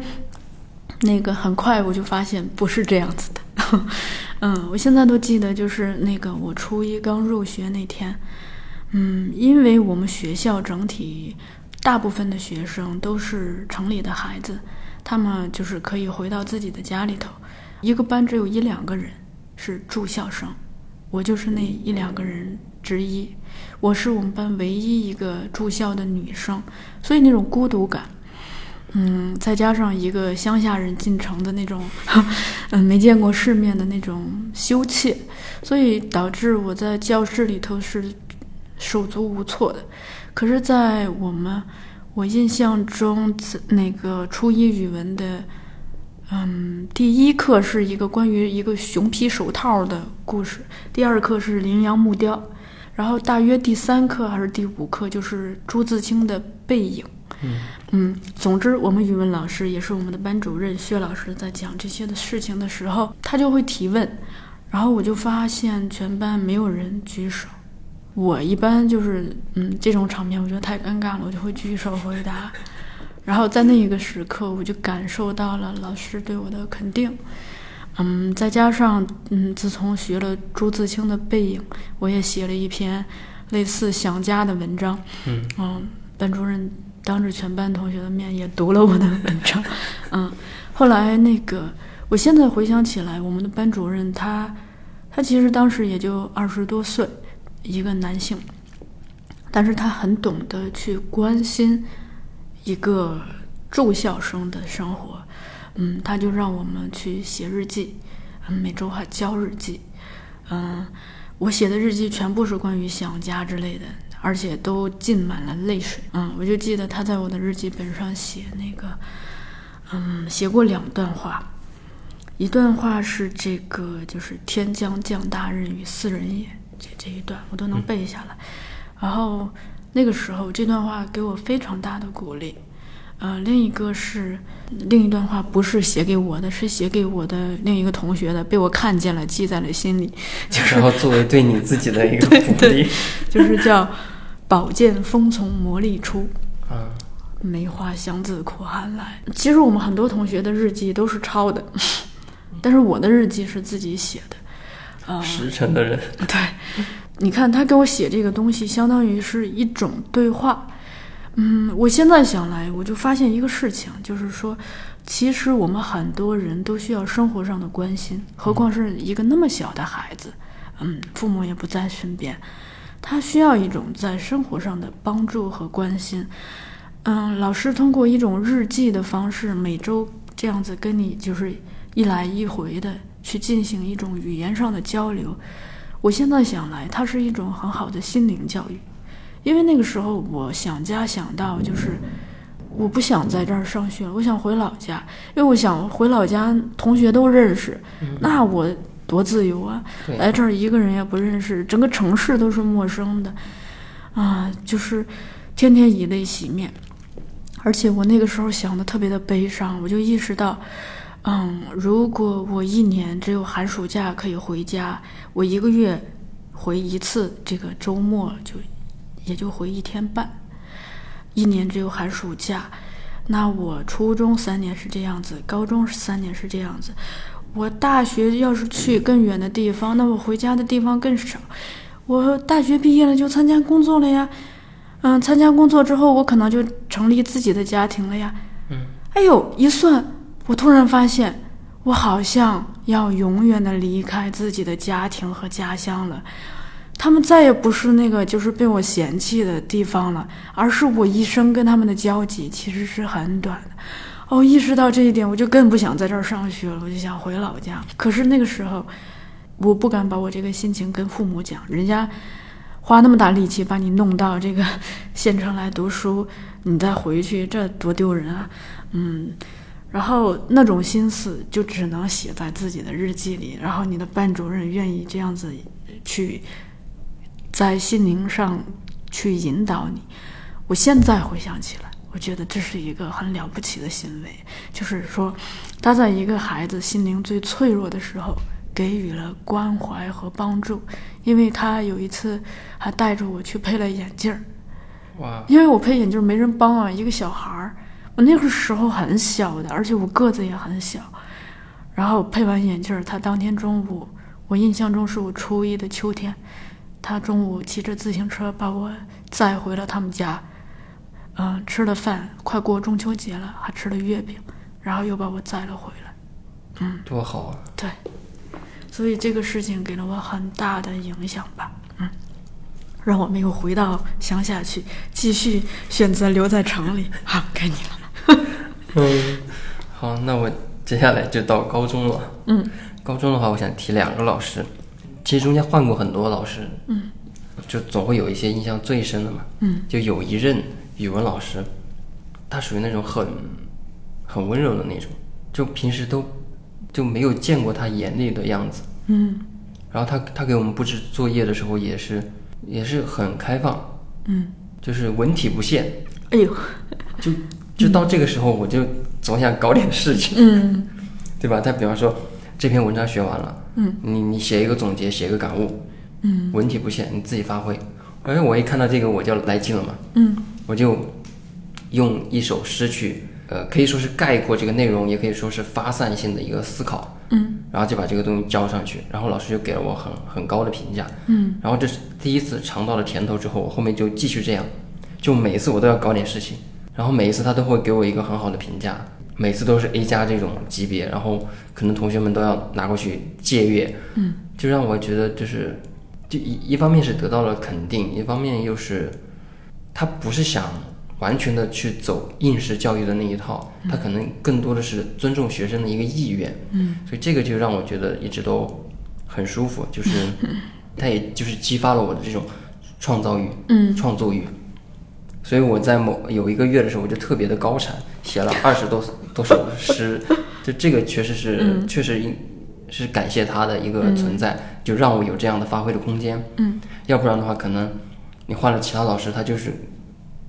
那个很快我就发现不是这样子的。嗯，我现在都记得，就是那个我初一刚入学那天，嗯，因为我们学校整体大部分的学生都是城里的孩子，他们就是可以回到自己的家里头，一个班只有一两个人。是住校生，我就是那一两个人之一。我是我们班唯一一个住校的女生，所以那种孤独感，嗯，再加上一个乡下人进城的那种，嗯，没见过世面的那种羞怯，所以导致我在教室里头是手足无措的。可是，在我们我印象中，那个初一语文的。嗯，第一课是一个关于一个熊皮手套的故事，第二课是羚羊木雕，然后大约第三课还是第五课就是朱自清的背影。嗯嗯，总之我们语文老师也是我们的班主任薛老师在讲这些的事情的时候，他就会提问，然后我就发现全班没有人举手，我一般就是嗯这种场面我觉得太尴尬了，我就会举手回答。然后在那一个时刻，我就感受到了老师对我的肯定，嗯，再加上嗯，自从学了朱自清的《背影》，我也写了一篇类似想家的文章，嗯，班主任当着全班同学的面也读了我的文章，嗯，后来那个，我现在回想起来，我们的班主任他，他其实当时也就二十多岁，一个男性，但是他很懂得去关心。一个住校生的生活，嗯，他就让我们去写日记，嗯，每周还交日记，嗯，我写的日记全部是关于想家之类的，而且都浸满了泪水，嗯，我就记得他在我的日记本上写那个，嗯，写过两段话，一段话是这个就是“天将降大任于斯人也”，这这一段我都能背下来。然后那个时候这段话给我非常大的鼓励。呃，另一个是另一段话，不是写给我的，是写给我的另一个同学的，被我看见了，记在了心里。就是然后作为对你自己的一个 鼓励，就是叫“宝剑锋从磨砺出，啊，梅花香自苦寒来”。其实我们很多同学的日记都是抄的，但是我的日记是自己写的。啊、实诚的人，对，你看他给我写这个东西，相当于是一种对话。嗯，我现在想来，我就发现一个事情，就是说，其实我们很多人都需要生活上的关心，何况是一个那么小的孩子，嗯，父母也不在身边，他需要一种在生活上的帮助和关心。嗯，老师通过一种日记的方式，每周这样子跟你就是一来一回的去进行一种语言上的交流。我现在想来，它是一种很好的心灵教育。因为那个时候我想家想到就是我不想在这儿上学了，我想回老家，因为我想回老家同学都认识，那我多自由啊！来这儿一个人也不认识，整个城市都是陌生的，啊，就是天天以泪洗面。而且我那个时候想的特别的悲伤，我就意识到，嗯，如果我一年只有寒暑假可以回家，我一个月回一次，这个周末就也就回一天半，一年只有寒暑假。那我初中三年是这样子，高中三年是这样子，我大学要是去更远的地方，那我回家的地方更少。我大学毕业了就参加工作了呀，嗯，参加工作之后，我可能就成立自己的家庭了呀。嗯，哎呦，一算，我突然发现，我好像要永远的离开自己的家庭和家乡了。他们再也不是那个就是被我嫌弃的地方了，而是我一生跟他们的交集其实是很短的。哦，意识到这一点，我就更不想在这儿上学了，我就想回老家。可是那个时候，我不敢把我这个心情跟父母讲，人家花那么大力气把你弄到这个 县城来读书，你再回去，这多丢人啊！嗯，然后那种心思就只能写在自己的日记里，然后你的班主任愿意这样子去在心灵上去引导你。我现在回想起来，我觉得这是一个很了不起的行为，就是说，他在一个孩子心灵最脆弱的时候给予了关怀和帮助。因为他有一次还带着我去配了眼镜儿，哇，因为我配眼镜没人帮啊，一个小孩儿，我那个时候很小的，而且我个子也很小。然后配完眼镜儿，他当天中午，我印象中是我初一的秋天，他中午骑着自行车把我载回了他们家，嗯、吃了饭，快过中秋节了，还吃了月饼，然后又把我载了回来。嗯多好啊！对，所以这个事情给了我很大的影响吧，嗯，让我没有回到乡下去，继续选择留在城里。好，该你了。嗯，好，那我接下来就到高中了。嗯，高中的话，我想提两个老师，其实中间换过很多老师，嗯，就总会有一些印象最深的嘛。嗯，就有一任语文老师，他属于那种很很温柔的那种，就平时都就没有见过他严厉的样子。嗯。然后他他给我们布置作业的时候也是也是很开放，嗯，就是文体不限，哎呦，就就到这个时候我就总想搞点事情。嗯。对吧？他比方说这篇文章学完了，嗯，你你写一个总结，写一个感悟，嗯。文体不限，你自己发挥。哎我一看到这个我就来劲了嘛，嗯。我就用一首诗去，呃，可以说是概括这个内容，也可以说是发散性的一个思考，嗯。然后就把这个东西交上去，然后老师就给了我很很高的评价，嗯。然后这是第一次尝到了甜头之后，我后面就继续这样，就每一次我都要搞点事情，然后每一次他都会给我一个很好的评价，每次都是 A 加这种级别，然后可能同学们都要拿过去借阅，嗯，就让我觉得就是，就一一方面是得到了肯定，一方面又是他不是想完全的去走应试教育的那一套，他可能更多的是尊重学生的一个意愿，嗯。所以这个就让我觉得一直都很舒服，就是 他也就是激发了我的这种创造欲、嗯。创作欲。所以我在某有一个月的时候，我就特别的高产，写了二十多多首诗，就这个确实是、嗯确实应是感谢他的一个存在，就让我有这样的发挥的空间。嗯，要不然的话，可能你换了其他老师，他就是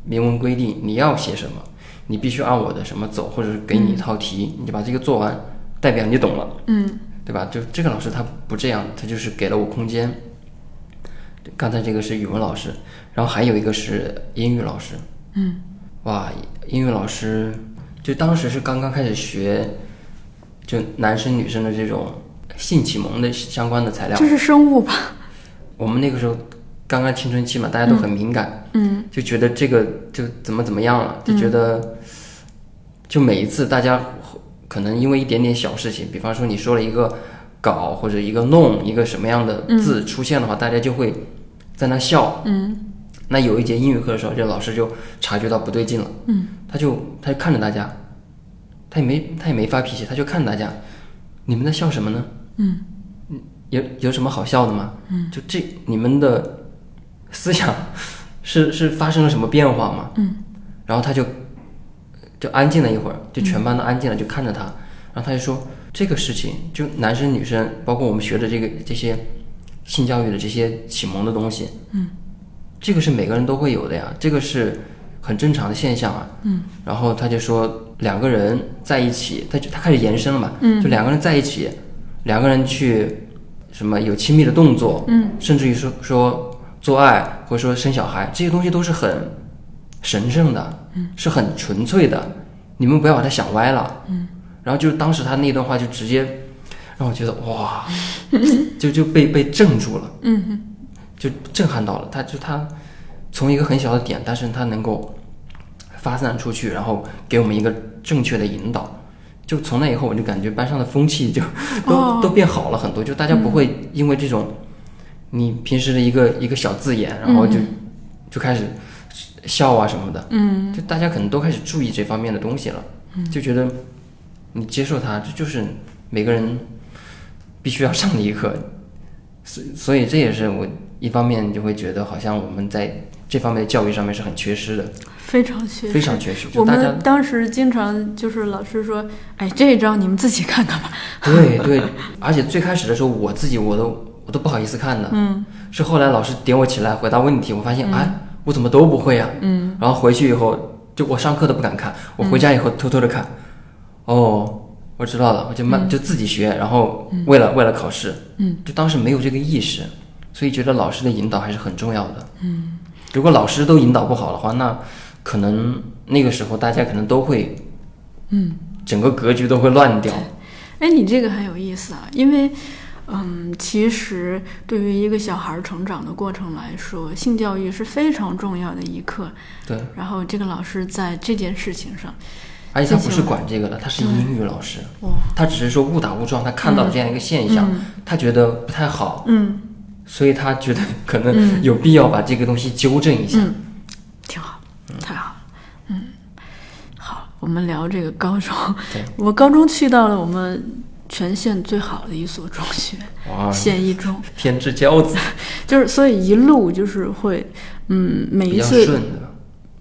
明文规定你要写什么，你必须按我的什么走，或者是给你一套题，你就把这个做完，代表你懂了。嗯对吧？就这个老师他不这样，他就是给了我空间。刚才这个是语文老师，然后还有一个是英语老师。嗯，哇，英语老师就当时是刚刚开始学，就男生女生的这种性启蒙的相关的材料这。是生物吧？我们那个时候刚刚青春期嘛，大家都很敏感，嗯就觉得这个就怎么怎么样了，就觉得，就每一次大家可能因为一点点小事情，比方说你说了一个搞或者一个弄一个什么样的字出现的话，大家就会在那笑。嗯那有一节英语课的时候，这老师就察觉到不对劲了，嗯。他就他就看着大家，他也没他也没发脾气，他就看着大家，你们在笑什么呢？嗯。有有什么好笑的吗？嗯，就这你们的思想 是是发生了什么变化吗？嗯，然后他就就安静了一会儿，就全班都安静了，就看着他，然后他就说这个事情，就男生女生，包括我们学的这个这些性教育的这些启蒙的东西，嗯，这个是每个人都会有的呀，这个是很正常的现象啊。嗯，然后他就说两个人在一起，他就他开始延伸了嘛，嗯。就两个人在一起，两个人去什么有亲密的动作，嗯，甚至于说说做爱或者说生小孩，这些东西都是很神圣的，嗯，是很纯粹的，你们不要把它想歪了，嗯，然后就是当时他那段话就直接让我觉得哇，就就被被镇住了，嗯就震撼到了，他就他从一个很小的点，但是他能够发散出去，然后给我们一个正确的引导。就从那以后，我就感觉班上的风气就 都、哦。都变好了很多，就大家不会因为这种你平时的一个一个小字眼，然后就、就开始笑啊什么的，嗯。就大家可能都开始注意这方面的东西了，就觉得你接受它，这就是每个人必须要上的一课。所所以这也是我一方面就会觉得好像我们在这方面的教育上面是很缺失的，非常缺失，非常缺失。我就大家们当时经常就是老师说，哎，这一章你们自己看看吧。对对，而且最开始的时候我自己我都我都不好意思看的，嗯是后来老师点我起来回答问题，我发现、哎我怎么都不会啊，嗯然后回去以后就我上课都不敢看，我回家以后偷偷的看，哦。我知道了，我就慢、就自己学，然后为了、为了考试，嗯，就当时没有这个意识，所以觉得老师的引导还是很重要的。嗯，如果老师都引导不好的话，那可能那个时候大家可能都会，嗯，整个格局都会乱掉。哎，你这个很有意思啊，因为，嗯，其实对于一个小孩成长的过程来说，性教育是非常重要的一课。对，然后这个老师在这件事情上，而且他不是管这个的，他是英语老师，哦，他只是说误打误撞，他看到了这样一个现象，他觉得不太好，嗯所以他觉得可能有必要把这个东西纠正一下。嗯，挺好，太好了，嗯，好，我们聊这个高中，我高中去到了我们全县最好的一所中学，县一中，天之骄子，就是所以一路就是会，嗯，每一次顺的。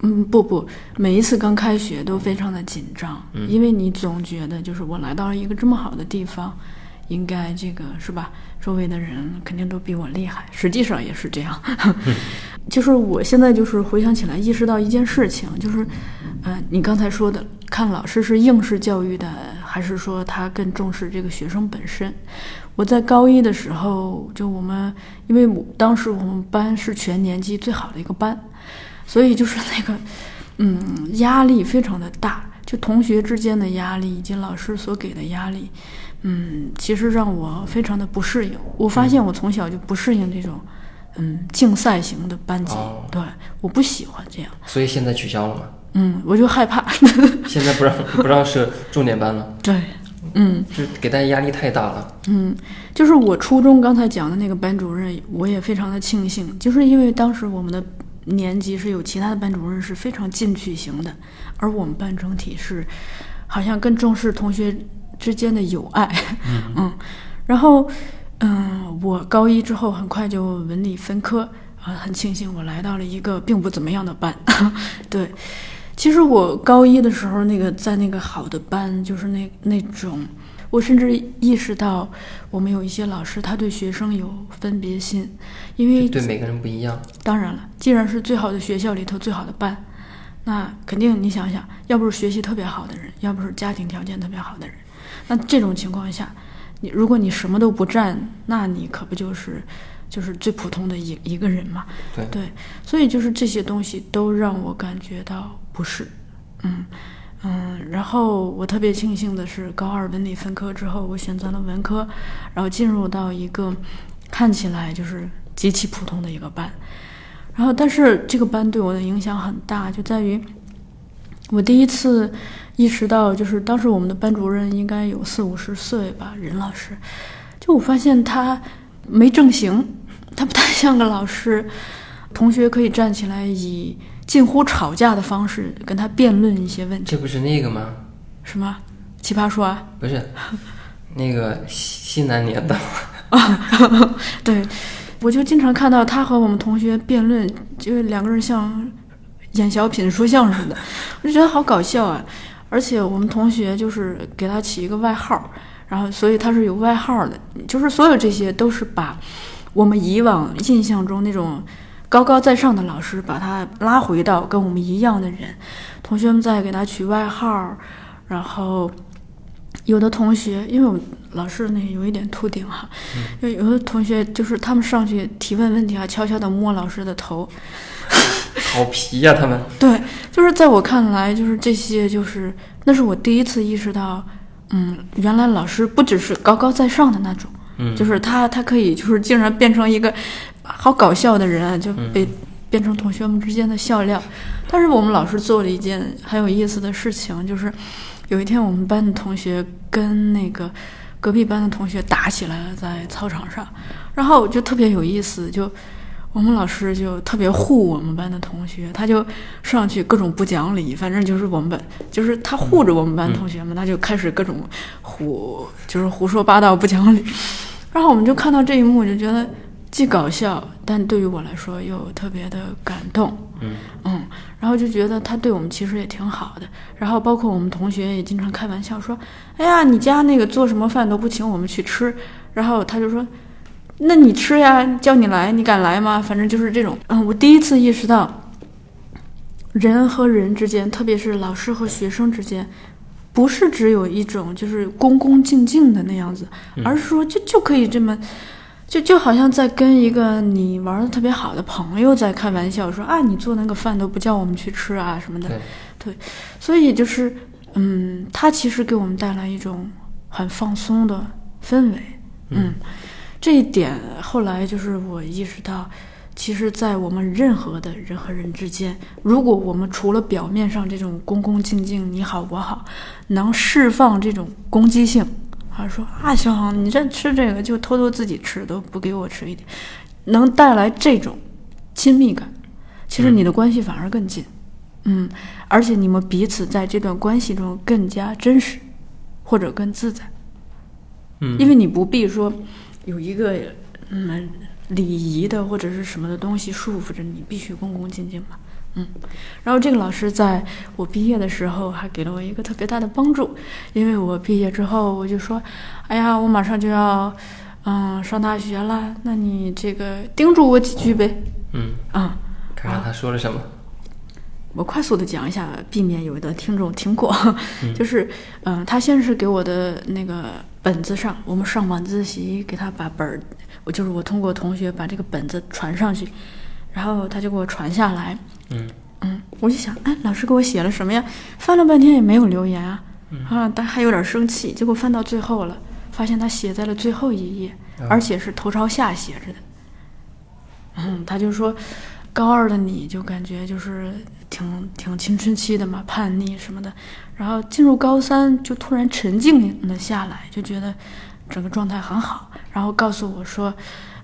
嗯，不不，每一次刚开学都非常的紧张，嗯。因为你总觉得就是我来到了一个这么好的地方，应该这个是吧？周围的人肯定都比我厉害，实际上也是这样。就是我现在就是回想起来，意识到一件事情，就是，呃，你刚才说的，看老师是应试教育的，还是说他更重视这个学生本身？我在高一的时候，就我们，因为我当时我们班是全年级最好的一个班，所以就是那个，嗯，压力非常的大，就同学之间的压力以及老师所给的压力，嗯，其实让我非常的不适应。我发现我从小就不适应这种，嗯，竞赛型的班级，哦对，我不喜欢这样，所以现在取消了吗？嗯，我就害怕，现在不让不让设重点班了，对，嗯。就给大家压力太大了。嗯，就是我初中刚才讲的那个班主任，我也非常的庆幸，就是因为当时我们的年级是有其他的班主任是非常进取型的，而我们班整体是好像更重视同学之间的友爱，嗯然后嗯，我高一之后很快就文理分科啊，很庆幸我来到了一个并不怎么样的班，对。其实我高一的时候，那个在那个好的班，就是那那种，我甚至意识到，我们有一些老师他对学生有分别心，因为对每个人不一样。当然了，既然是最好的学校里头最好的班，那肯定你想想，要不是学习特别好的人，要不是家庭条件特别好的人，那这种情况下，你如果你什么都不占，那你可不就是就是最普通的一一个人嘛？对。对，所以就是这些东西都让我感觉到不适，嗯嗯，然后我特别庆幸的是，高二文理分科之后，我选择了文科，然后进入到一个看起来就是极其普通的一个班，然后但是这个班对我的影响很大，就在于我第一次意识到，就是当时我们的班主任应该有四五十岁吧，任老师，就我发现他没正形，他不太像个老师。同学可以站起来以近乎吵架的方式跟他辩论一些问题，这不是那个吗？什么奇葩说啊？不是，那个西西南联的。对，我就经常看到他和我们同学辩论，就两个人像演小品、说相声的，我就觉得好搞笑啊！而且我们同学就是给他起一个外号，然后所以他是有外号的，就是所有这些都是把我们以往印象中那种高高在上的老师，把他拉回到跟我们一样的人。同学们在给他取外号，然后有的同学，因为我们老师那有一点秃顶哈，有有的同学就是他们上去提问问题啊，悄悄的摸老师的头。好皮呀、他们。对，就是在我看来，就是这些，就是那是我第一次意识到，嗯，原来老师不只是高高在上的那种，嗯，就是他他可以就是竟然变成一个好搞笑的人啊，就被变成同学们之间的笑料。但是我们老师做了一件很有意思的事情，就是有一天我们班的同学跟那个隔壁班的同学打起来了，在操场上，然后就特别有意思，就。我们老师就特别护我们班的同学，他就上去各种不讲理，反正就是我们班，就是他护着我们班同学们，他就开始各种胡，就是胡说八道、不讲理。然后我们就看到这一幕，就觉得既搞笑，但对于我来说又特别的感动。嗯嗯，然后就觉得他对我们其实也挺好的。然后包括我们同学也经常开玩笑说：“哎呀，你家那个做什么饭都不请我们去吃。”然后他就说。那你吃呀，叫你来，你敢来吗？反正就是这种。嗯，我第一次意识到，人和人之间，特别是老师和学生之间，不是只有一种就是恭恭敬敬的那样子，而是说就就可以这么，就就好像在跟一个你玩的特别好的朋友在开玩笑，说啊，你做那个饭都不叫我们去吃啊什么的。对，对，所以就是，嗯，它其实给我们带来一种很放松的氛围。嗯。这一点后来就是我意识到，其实，在我们任何的人和人之间，如果我们除了表面上这种恭恭敬敬、你好我好，能释放这种攻击性，啊说啊小航，你这吃这个就偷偷自己吃，都不给我吃一点，能带来这种亲密感，其实你的关系反而更近，嗯，而且你们彼此在这段关系中更加真实，或者更自在，嗯，因为你不必说。有一个嗯礼仪的或者是什么的东西束缚着你，必须恭恭敬敬嘛，嗯。然后这个老师在我毕业的时候还给了我一个特别大的帮助，因为我毕业之后我就说，哎呀，我马上就要嗯上大学了，那你这个叮嘱我几句呗，嗯啊。看看他说了什么。我快速的讲一下，避免有的听众听过，就是嗯，他先是给我的那个。本子上，我们上晚自习给他把本儿，我就是我通过同学把这个本子传上去，然后他就给我传下来。嗯嗯，我就想，哎，老师给我写了什么呀？翻了半天也没有留言啊，啊，但还有点生气。结果翻到最后了，发现他写在了最后一页，而且是头朝下写着的。嗯，他就说，高二的你就感觉就是挺挺青春期的嘛，叛逆什么的。然后进入高三，就突然沉静了下来，就觉得整个状态很好。然后告诉我说：“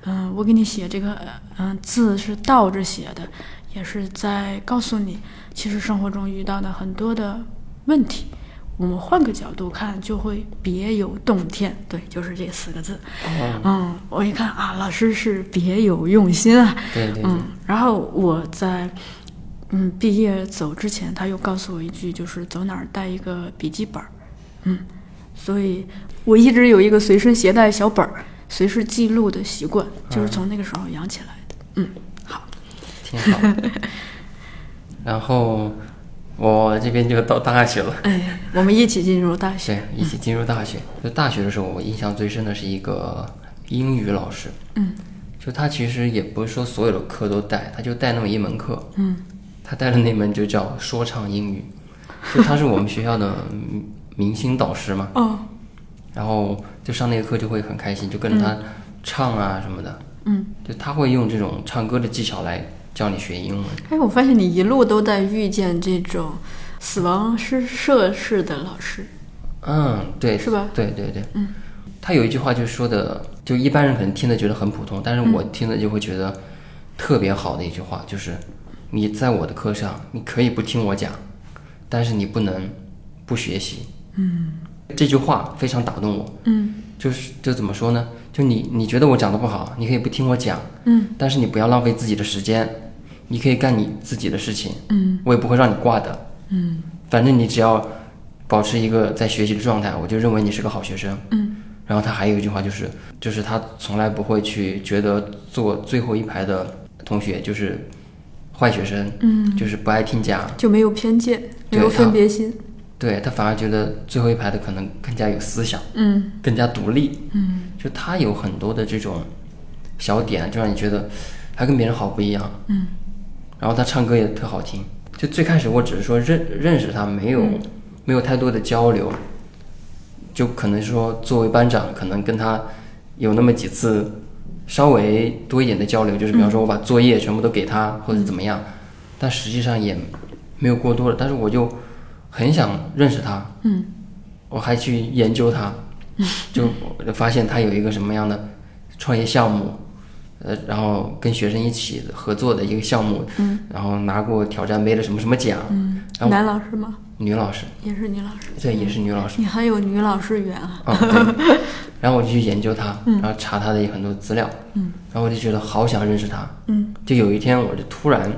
嗯，我给你写这个，嗯，字是倒着写的，也是在告诉你，其实生活中遇到的很多的问题，我们换个角度看，就会别有洞天。对，就是这四个字。嗯，我一看啊，老师是别有用心啊。对对对。嗯，然后我在。嗯，毕业走之前，他又告诉我一句，就是走哪儿带一个笔记本儿。嗯，所以我一直有一个随身携带小本儿，随时记录的习惯，就是从那个时候养起来的。嗯，好，挺好。然后我这边就到大学了。哎，我们一起进入大学。对，一起进入大学。就大学的时候，我印象最深的是一个英语老师。嗯就他其实也不是说所有的课都带，他就带那么一门课。嗯他带的那门就叫说唱英语，就他是我们学校的嗯明星导师嘛。哦然后就上那个课就会很开心，就跟着他唱啊什么的。嗯，就他会用这种唱歌的技巧来教你学英文。哎，我发现你一路都在遇见这种死亡诗社式的老师。嗯，对，是吧？对对对，嗯，他有一句话就说的，就一般人可能听的觉得很普通，但是我听的就会觉得特别好的一句话，就是你在我的课上，你可以不听我讲，但是你不能不学习。嗯。这句话非常打动我，嗯。就是就怎么说呢？就你你觉得我讲的不好，你可以不听我讲，嗯。但是你不要浪费自己的时间，你可以干你自己的事情，嗯我也不会让你挂的。嗯反正你只要保持一个在学习的状态，我就认为你是个好学生。嗯然后他还有一句话就是，就是他从来不会去觉得坐最后一排的同学就是坏学生，嗯，就是不爱听讲，就没有偏见，没有分别心。对他反而觉得最后一排的可能更加有思想，嗯更加独立。嗯就他有很多的这种小点，就让你觉得他跟别人好不一样。嗯然后他唱歌也特好听。就最开始我只是说认认识他，没有、没有太多的交流，就可能说作为班长，可能跟他有那么几次稍微多一点的交流，就是比方说我把作业全部都给他，或者怎么样，但实际上也没有过多的。但是我就很想认识他，嗯。我还去研究他，就发现他有一个什么样的创业项目，呃，然后跟学生一起合作的一个项目，嗯然后拿过挑战杯的什么什么奖，嗯，然后男老师吗？女老师，也是女老师。对，也是女老师，你很有女老师缘啊。啊、对，然后我就去研究他，然后查他的很多资料，嗯然后我就觉得好想认识他，嗯就有一天我就突然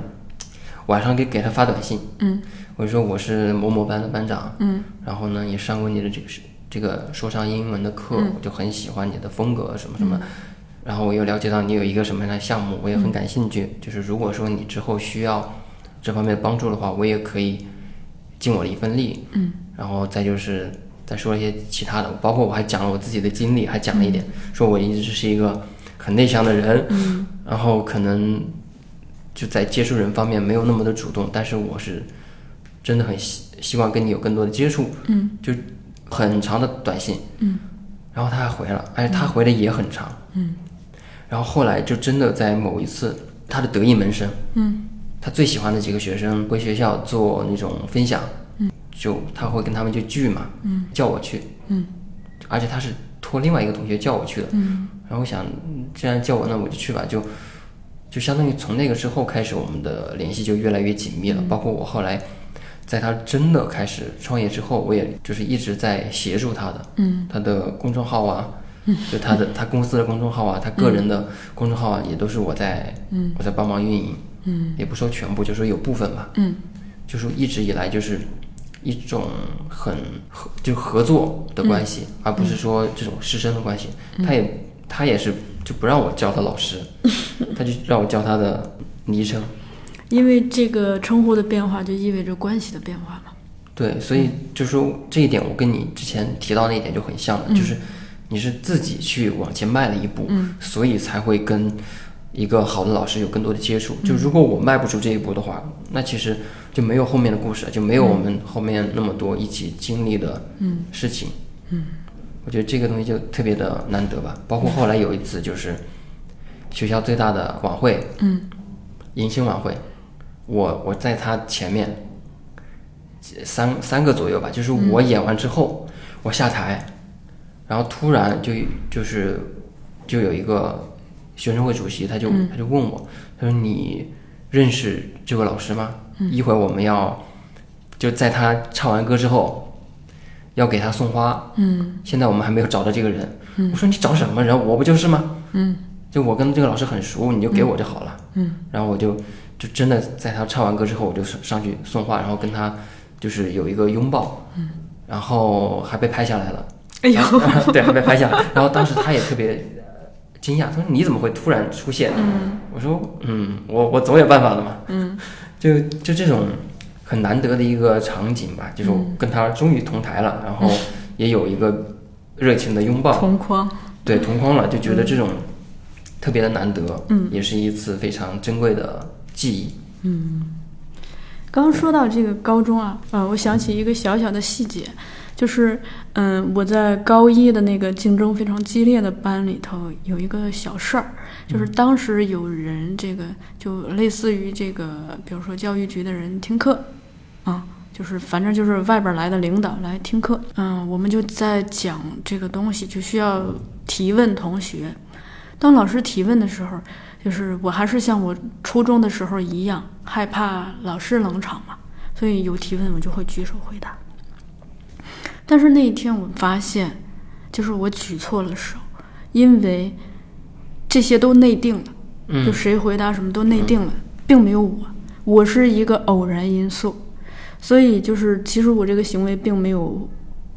晚上给给他发短信，嗯我就说我是某某班的班长，嗯然后呢，也上过你的这个是这个说唱英文的课，嗯我就很喜欢你的风格什么什么。然后我又了解到你有一个什么样的项目，我也很感兴趣。就是如果说你之后需要这方面的帮助的话，我也可以尽我的一份力。嗯。然后再就是再说一些其他的，包括我还讲了我自己的经历，还讲了一点，说我一直是一个很内向的人，嗯。然后可能就在接触人方面没有那么的主动，但是我是真的很希希望跟你有更多的接触，嗯。就很长的短信，嗯。然后他还回了，而且他回的也很长，嗯然后后来就真的在某一次，他的得意门生，嗯。他最喜欢的几个学生回学校做那种分享，嗯。就他会跟他们就聚嘛，嗯。叫我去，嗯。而且他是托另外一个同学叫我去的，嗯。然后我想，嗯既然叫我，那我就去吧，就就相当于从那个之后开始，我们的联系就越来越紧密了。包括我后来在他真的开始创业之后，我也就是一直在协助他的，嗯。他的公众号啊，就他的他公司的公众号啊，他个人的公众号啊，也都是我在嗯我在帮忙运营，嗯也不说全部，就说有部分吧，嗯就是一直以来就是一种很合就合作的关系，而不是说这种师生的关系。他也他也是就不让我叫他老师，他就让我叫他的昵称。因为这个称呼的变化，就意味着关系的变化嘛。对，所以就说这一点，我跟你之前提到那一点就很像了，就是你是自己去往前迈了一步，所以才会跟一个好的老师有更多的接触。就如果我迈不出这一步的话，那其实就没有后面的故事，就没有我们后面那么多一起经历的事情。嗯我觉得这个东西就特别的难得吧。包括后来有一次，就是学校最大的晚会，嗯迎新晚会，我我在他前面三三个左右吧，就是我演完之后，我下台，然后突然就就是就有一个学生会主席，他就、他就问我，他说你认识这个老师吗？一会儿我们要就在他唱完歌之后，要给他送花，嗯现在我们还没有找到这个人。我说你找什么人？我不就是吗？嗯就我跟这个老师很熟，你就给我就好了。嗯然后我就就真的在他唱完歌之后，我就上上去送花，然后跟他就是有一个拥抱，嗯，然后还被拍下来了。哎呦，对，还被拍下来。然后当时他也特别惊讶，他说：“你怎么会突然出现？”嗯。我说：“嗯，我我总有办法的嘛。”嗯。就就这种很难得的一个场景吧，就是跟他终于同台了，然后也有一个热情的拥抱，同框，对，同框了，就觉得这种特别的难得，嗯。也是一次非常珍贵的记忆。嗯。刚说到这个高中啊，啊，我想起一个小小的细节，就是，嗯，我在高一的那个竞争非常激烈的班里头有一个小事儿，就是当时有人这个就类似于这个，比如说教育局的人听课，啊，就是反正就是外边来的领导来听课，嗯，我们就在讲这个东西，就需要提问同学。当老师提问的时候，就是我还是像我初中的时候一样，害怕老师冷场嘛，所以有提问我就会举手回答。但是那一天我发现，就是我举错了手，因为这些都内定了，嗯就谁回答什么都内定了，并没有我，我是一个偶然因素，所以就是其实我这个行为并没有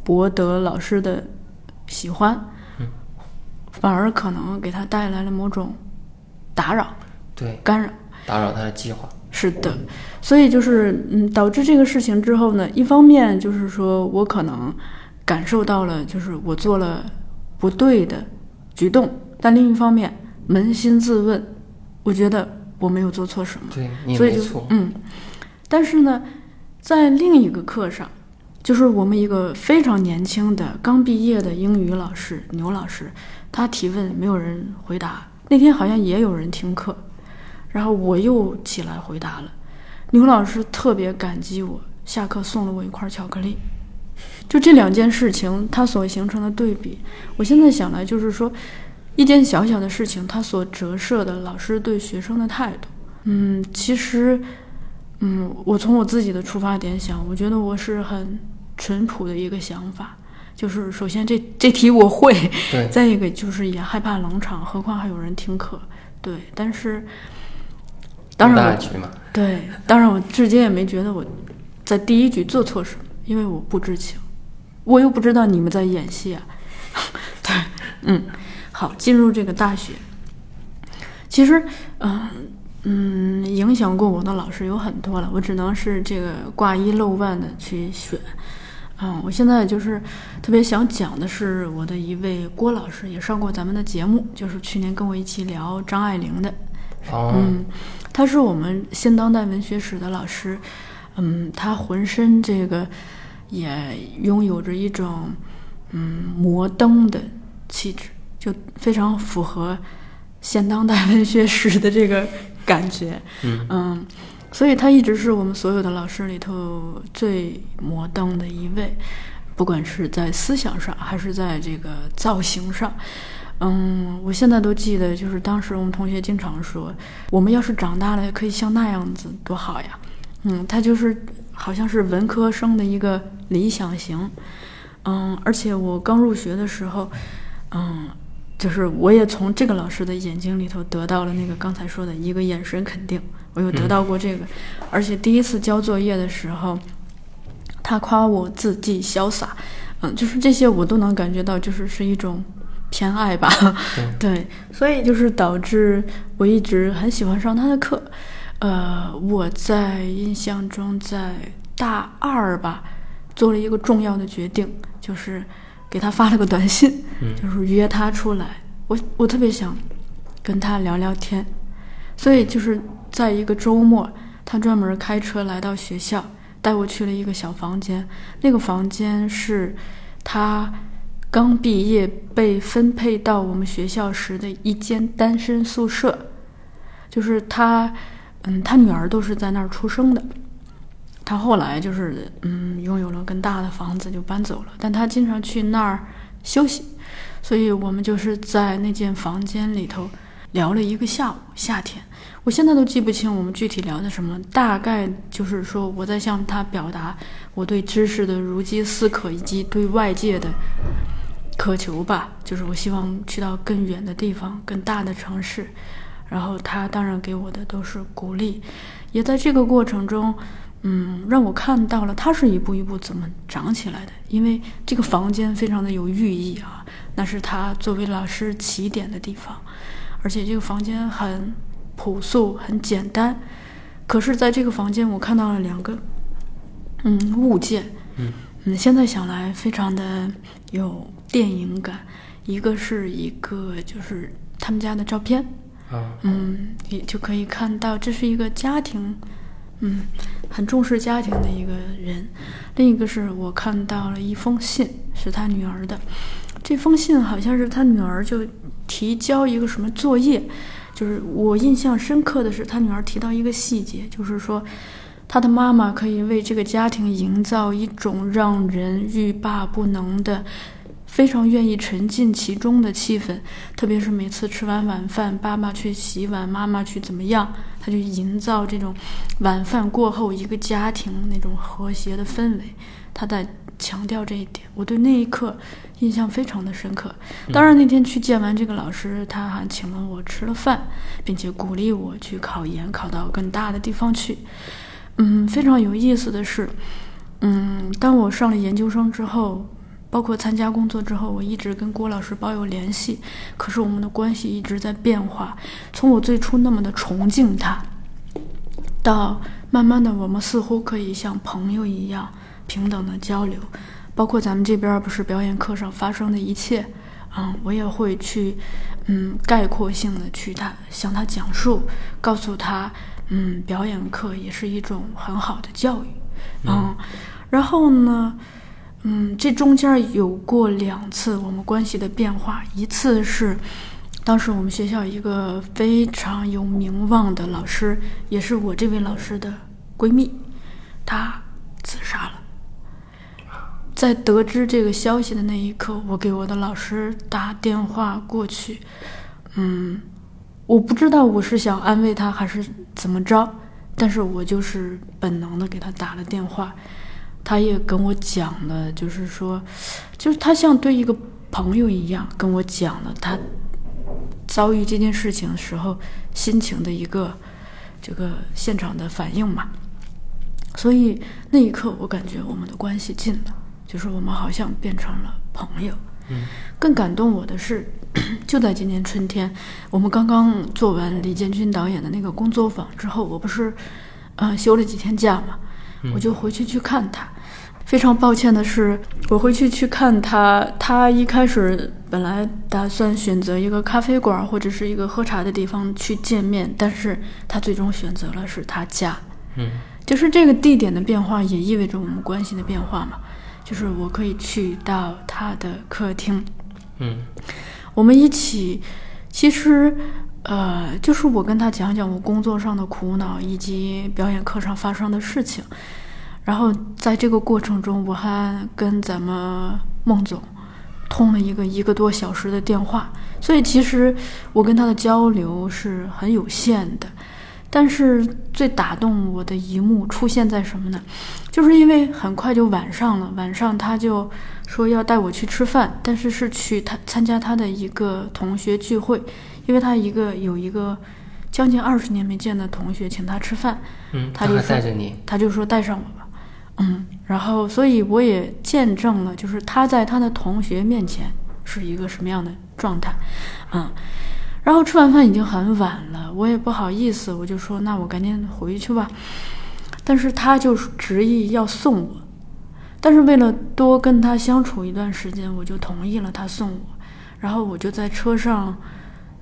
博得老师的喜欢，反而可能给他带来了某种打扰、对，干扰。打扰他的计划。是的，所以就是嗯，导致这个事情之后呢，一方面就是说我可能感受到了，就是我做了不对的举动，但另一方面扪心自问，我觉得我没有做错什么。对所以就嗯，但是呢，在另一个课上，就是我们一个非常年轻的刚毕业的英语老师牛老师，他提问没有人回答。那天好像也有人听课，然后我又起来回答了。牛老师特别感激我，下课送了我一块巧克力。就这两件事情，它所形成的对比，我现在想来就是说，一件小小的事情，它所折射的老师对学生的态度。嗯，其实，嗯，我从我自己的出发点想，我觉得我是很淳朴的一个想法，就是首先这这题我会，对，再一个就是也害怕冷场，何况还有人听课，对，但是，当然我大局嘛，对，当然我至今也没觉得我在第一局做错什么，因为我不知情，我又不知道你们在演戏啊。对，嗯，好，进入这个大学，其实，嗯、嗯，影响过我的老师有很多了，我只能是这个挂一漏万的去选。嗯，我现在就是特别想讲的是我的一位郭老师，也上过咱们的节目，就是去年跟我一起聊张爱玲的。哦，嗯，他是我们现当代文学史的老师，嗯，他浑身这个也拥有着一种嗯摩登的气质，就非常符合现当代文学史的这个感觉，嗯所以他一直是我们所有的老师里头最摩登的一位，不管是在思想上还是在这个造型上。嗯，我现在都记得，就是当时我们同学经常说，我们要是长大了也可以像那样子，多好呀。嗯，他就是好像是文科生的一个理想型。嗯，而且我刚入学的时候，嗯，就是我也从这个老师的眼睛里头得到了那个刚才说的一个眼神肯定，我有得到过这个。而且第一次交作业的时候，他夸我字迹潇洒，嗯，就是这些我都能感觉到，就是是一种偏爱吧。对，所以就是导致我一直很喜欢上他的课。呃，我在印象中在大二吧，做了一个重要的决定，就是给他发了个短信，就是约他出来。我我特别想跟他聊聊天，所以就是在一个周末，他专门开车来到学校，带我去了一个小房间。那个房间是他刚毕业被分配到我们学校时的一间单身宿舍，就是他，嗯，他女儿都是在那儿出生的。他后来就是嗯，拥有了更大的房子就搬走了，但他经常去那儿休息，所以我们就是在那间房间里头聊了一个下午。夏天，我现在都记不清我们具体聊的什么，大概就是说我在向他表达我对知识的如饥似渴以及对外界的渴求吧，就是我希望去到更远的地方、更大的城市，然后他当然给我的都是鼓励，也在这个过程中，嗯，让我看到了他是一步一步怎么长起来的。因为这个房间非常的有寓意啊，那是他作为老师起点的地方，而且这个房间很朴素、很简单。可是，在这个房间，我看到了两个，嗯，物件，嗯嗯，现在想来非常的有电影感。一个是一个就是他们家的照片，啊嗯，也就可以看到这是一个家庭，嗯，很重视家庭的一个人。另一个是我看到了一封信，是他女儿的。这封信好像是他女儿就提交一个什么作业，就是我印象深刻的是他女儿提到一个细节，就是说他的妈妈可以为这个家庭营造一种让人欲罢不能的。非常愿意沉浸其中的气氛，特别是每次吃完晚饭，爸爸去洗碗，妈妈去怎么样，他就营造这种晚饭过后一个家庭那种和谐的氛围。他在强调这一点，我对那一刻印象非常的深刻。当然那天去见完这个老师，他还请了我吃了饭，并且鼓励我去考研，考到更大的地方去。嗯，非常有意思的是，嗯，当我上了研究生之后。包括参加工作之后，我一直跟郭老师保有联系，可是我们的关系一直在变化。从我最初那么的崇敬他，到慢慢的我们似乎可以像朋友一样平等的交流。包括咱们这边不是表演课上发生的一切，嗯，我也会去，嗯，概括性的去他向他讲述，告诉他，嗯，表演课也是一种很好的教育，嗯，然后呢？嗯，这中间有过两次我们关系的变化，一次是当时我们学校一个非常有名望的老师，也是我这位老师的闺蜜，她自杀了。在得知这个消息的那一刻，我给我的老师打电话过去，嗯，我不知道我是想安慰她还是怎么着，但是我就是本能的给她打了电话。他也跟我讲了，就是说，就是他像对一个朋友一样跟我讲了他遭遇这件事情的时候心情的一个这个现场的反应嘛。所以那一刻，我感觉我们的关系近了，就是我们好像变成了朋友。嗯。更感动我的是，就在今年春天，我们刚刚做完李建军导演的那个工作坊之后，我不是嗯休了几天假嘛，我就回去去看他。非常抱歉的是，我回去去看他。他一开始本来打算选择一个咖啡馆或者是一个喝茶的地方去见面，但是他最终选择了是他家。嗯，就是这个地点的变化也意味着我们关系的变化嘛。就是我可以去到他的客厅，嗯，我们一起，其实，呃，就是我跟他讲讲我工作上的苦恼以及表演课上发生的事情。然后在这个过程中，我还跟咱们孟总通了一个一个多小时的电话，所以其实我跟他的交流是很有限的。但是最打动我的一幕出现在什么呢？就是因为很快就晚上了，晚上他就说要带我去吃饭，但是是去他参加他的一个同学聚会，因为他一个有一个将近二十年没见的同学请他吃饭，嗯，他就带着你，他就说带上我吧。嗯，然后，所以我也见证了，就是他在他的同学面前是一个什么样的状态，嗯，然后吃完饭已经很晚了，我也不好意思，我就说那我赶紧回去吧，但是他就执意要送我，但是为了多跟他相处一段时间，我就同意了他送我，然后我就在车上，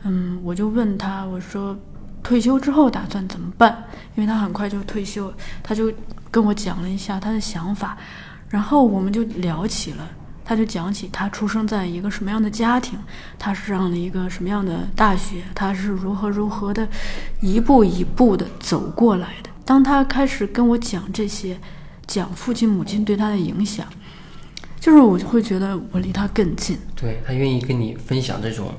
嗯，我就问他，我说退休之后打算怎么办？因为他很快就退休，他就。跟我讲了一下他的想法，然后我们就聊起了，他就讲起他出生在一个什么样的家庭，他是上了一个什么样的大学，他是如何如何的，一步一步的走过来的。当他开始跟我讲这些，讲父亲母亲对他的影响，就是我就会觉得我离他更近。对他愿意跟你分享这种。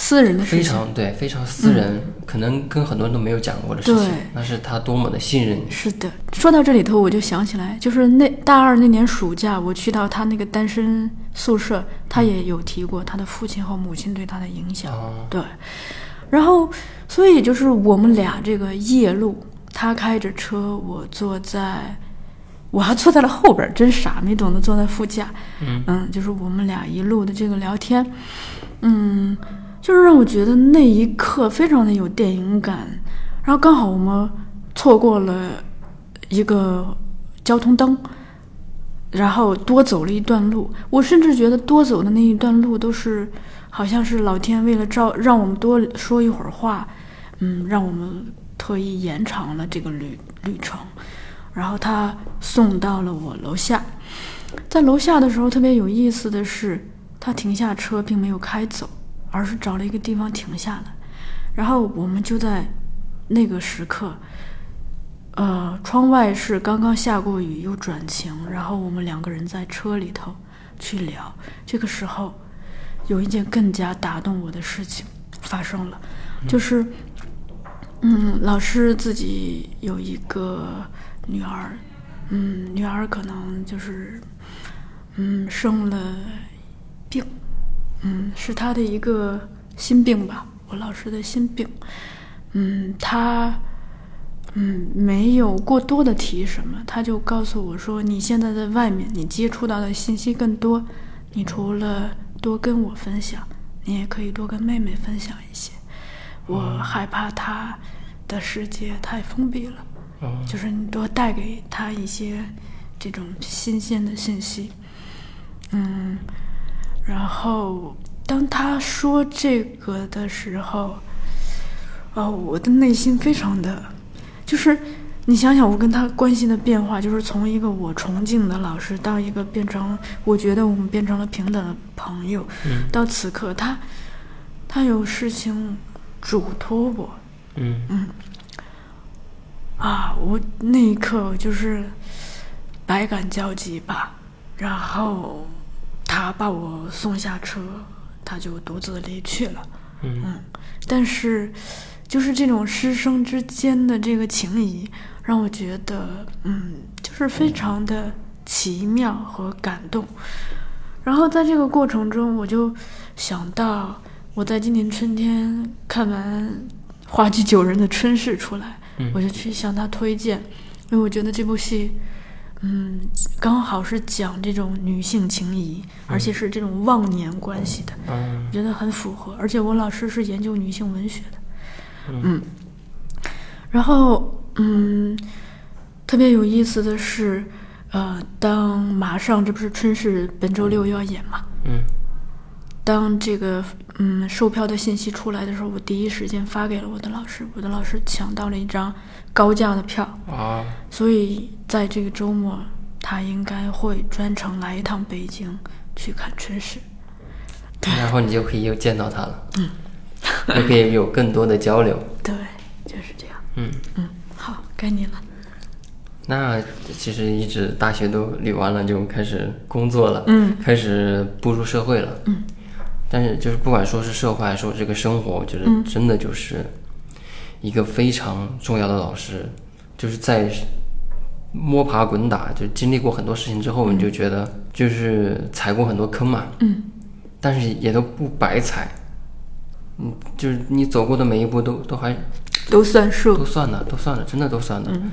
私人的事情，非常对，非常私人，可能跟很多人都没有讲过的事情，那是他多么的信任你。是的，说到这里头，我就想起来，就是那大二那年暑假，我去到他那个单身宿舍，他也有提过他的父亲和母亲对他的影响。对，然后，所以就是我们俩这个夜路，他开着车，我坐在，我还坐在了后边，真傻，没懂得坐在副驾。嗯就是我们俩一路的这个聊天，嗯，就是让我觉得那一刻非常的有电影感。然后刚好我们错过了一个交通灯，然后多走了一段路。我甚至觉得多走的那一段路都是，好像是老天为了照让我们多说一会儿话，嗯，让我们特意延长了这个旅旅程。然后他送到了我楼下，在楼下的时候特别有意思的是，他停下车并没有开走，而是找了一个地方停下来。然后我们就在那个时刻，呃，窗外是刚刚下过雨又转晴，然后我们两个人在车里头去聊。这个时候，有一件更加打动我的事情发生了，就是，嗯，老师自己有一个女儿，嗯，女儿可能就是，嗯，生了病，嗯，是他的一个心病吧，我老师的心病，嗯，他。嗯，没有过多的提什么，他就告诉我说：“你现在在外面，你接触到的信息更多，你除了多跟我分享，你也可以多跟妹妹分享一些。我害怕他的世界太封闭了，嗯就是你多带给他一些这种新鲜的信息。嗯，然后当他说这个的时候，哦，我的内心非常的。就是你想想，我跟他关系的变化，就是从一个我崇敬的老师，到一个变成我觉得我们变成了平等的朋友，嗯到此刻他他有事情嘱托我嗯啊，我那一刻就是百感交集吧。然后他把我送下车，他就独自离去了。嗯嗯，但是就是这种师生之间的这个情谊，让我觉得，嗯，就是非常的奇妙和感动。然后在这个过程中，我就想到我在今年春天看完话剧《九人》的春逝出来，嗯我就去向他推荐，因为我觉得这部戏，嗯，刚好是讲这种女性情谊，而且是这种忘年关系的。嗯我觉得很符合，而且我老师是研究女性文学的，嗯，然后嗯，特别有意思的是，呃，当马上这不是春逝本周六要演嘛，嗯。当这个嗯售票的信息出来的时候，我第一时间发给了我的老师，我的老师抢到了一张高价的票，啊。所以在这个周末，他应该会专程来一趟北京去看春逝。然后你就可以又见到他了，嗯，就可以有更多的交流，对，就是这样。嗯。嗯，好，该你了。那其实一直大学都捋完了，就开始工作了，嗯，开始步入社会了，嗯。但是就是不管说是社会还是说这个生活，我觉得嗯真的就是一个非常重要的老师，就是在摸爬滚打，就经历过很多事情之后，你就觉得就是踩过很多坑嘛，嗯但是也都不白踩，嗯，就是你走过的每一步都都还都算数都。算了，都算了，真的都算了。嗯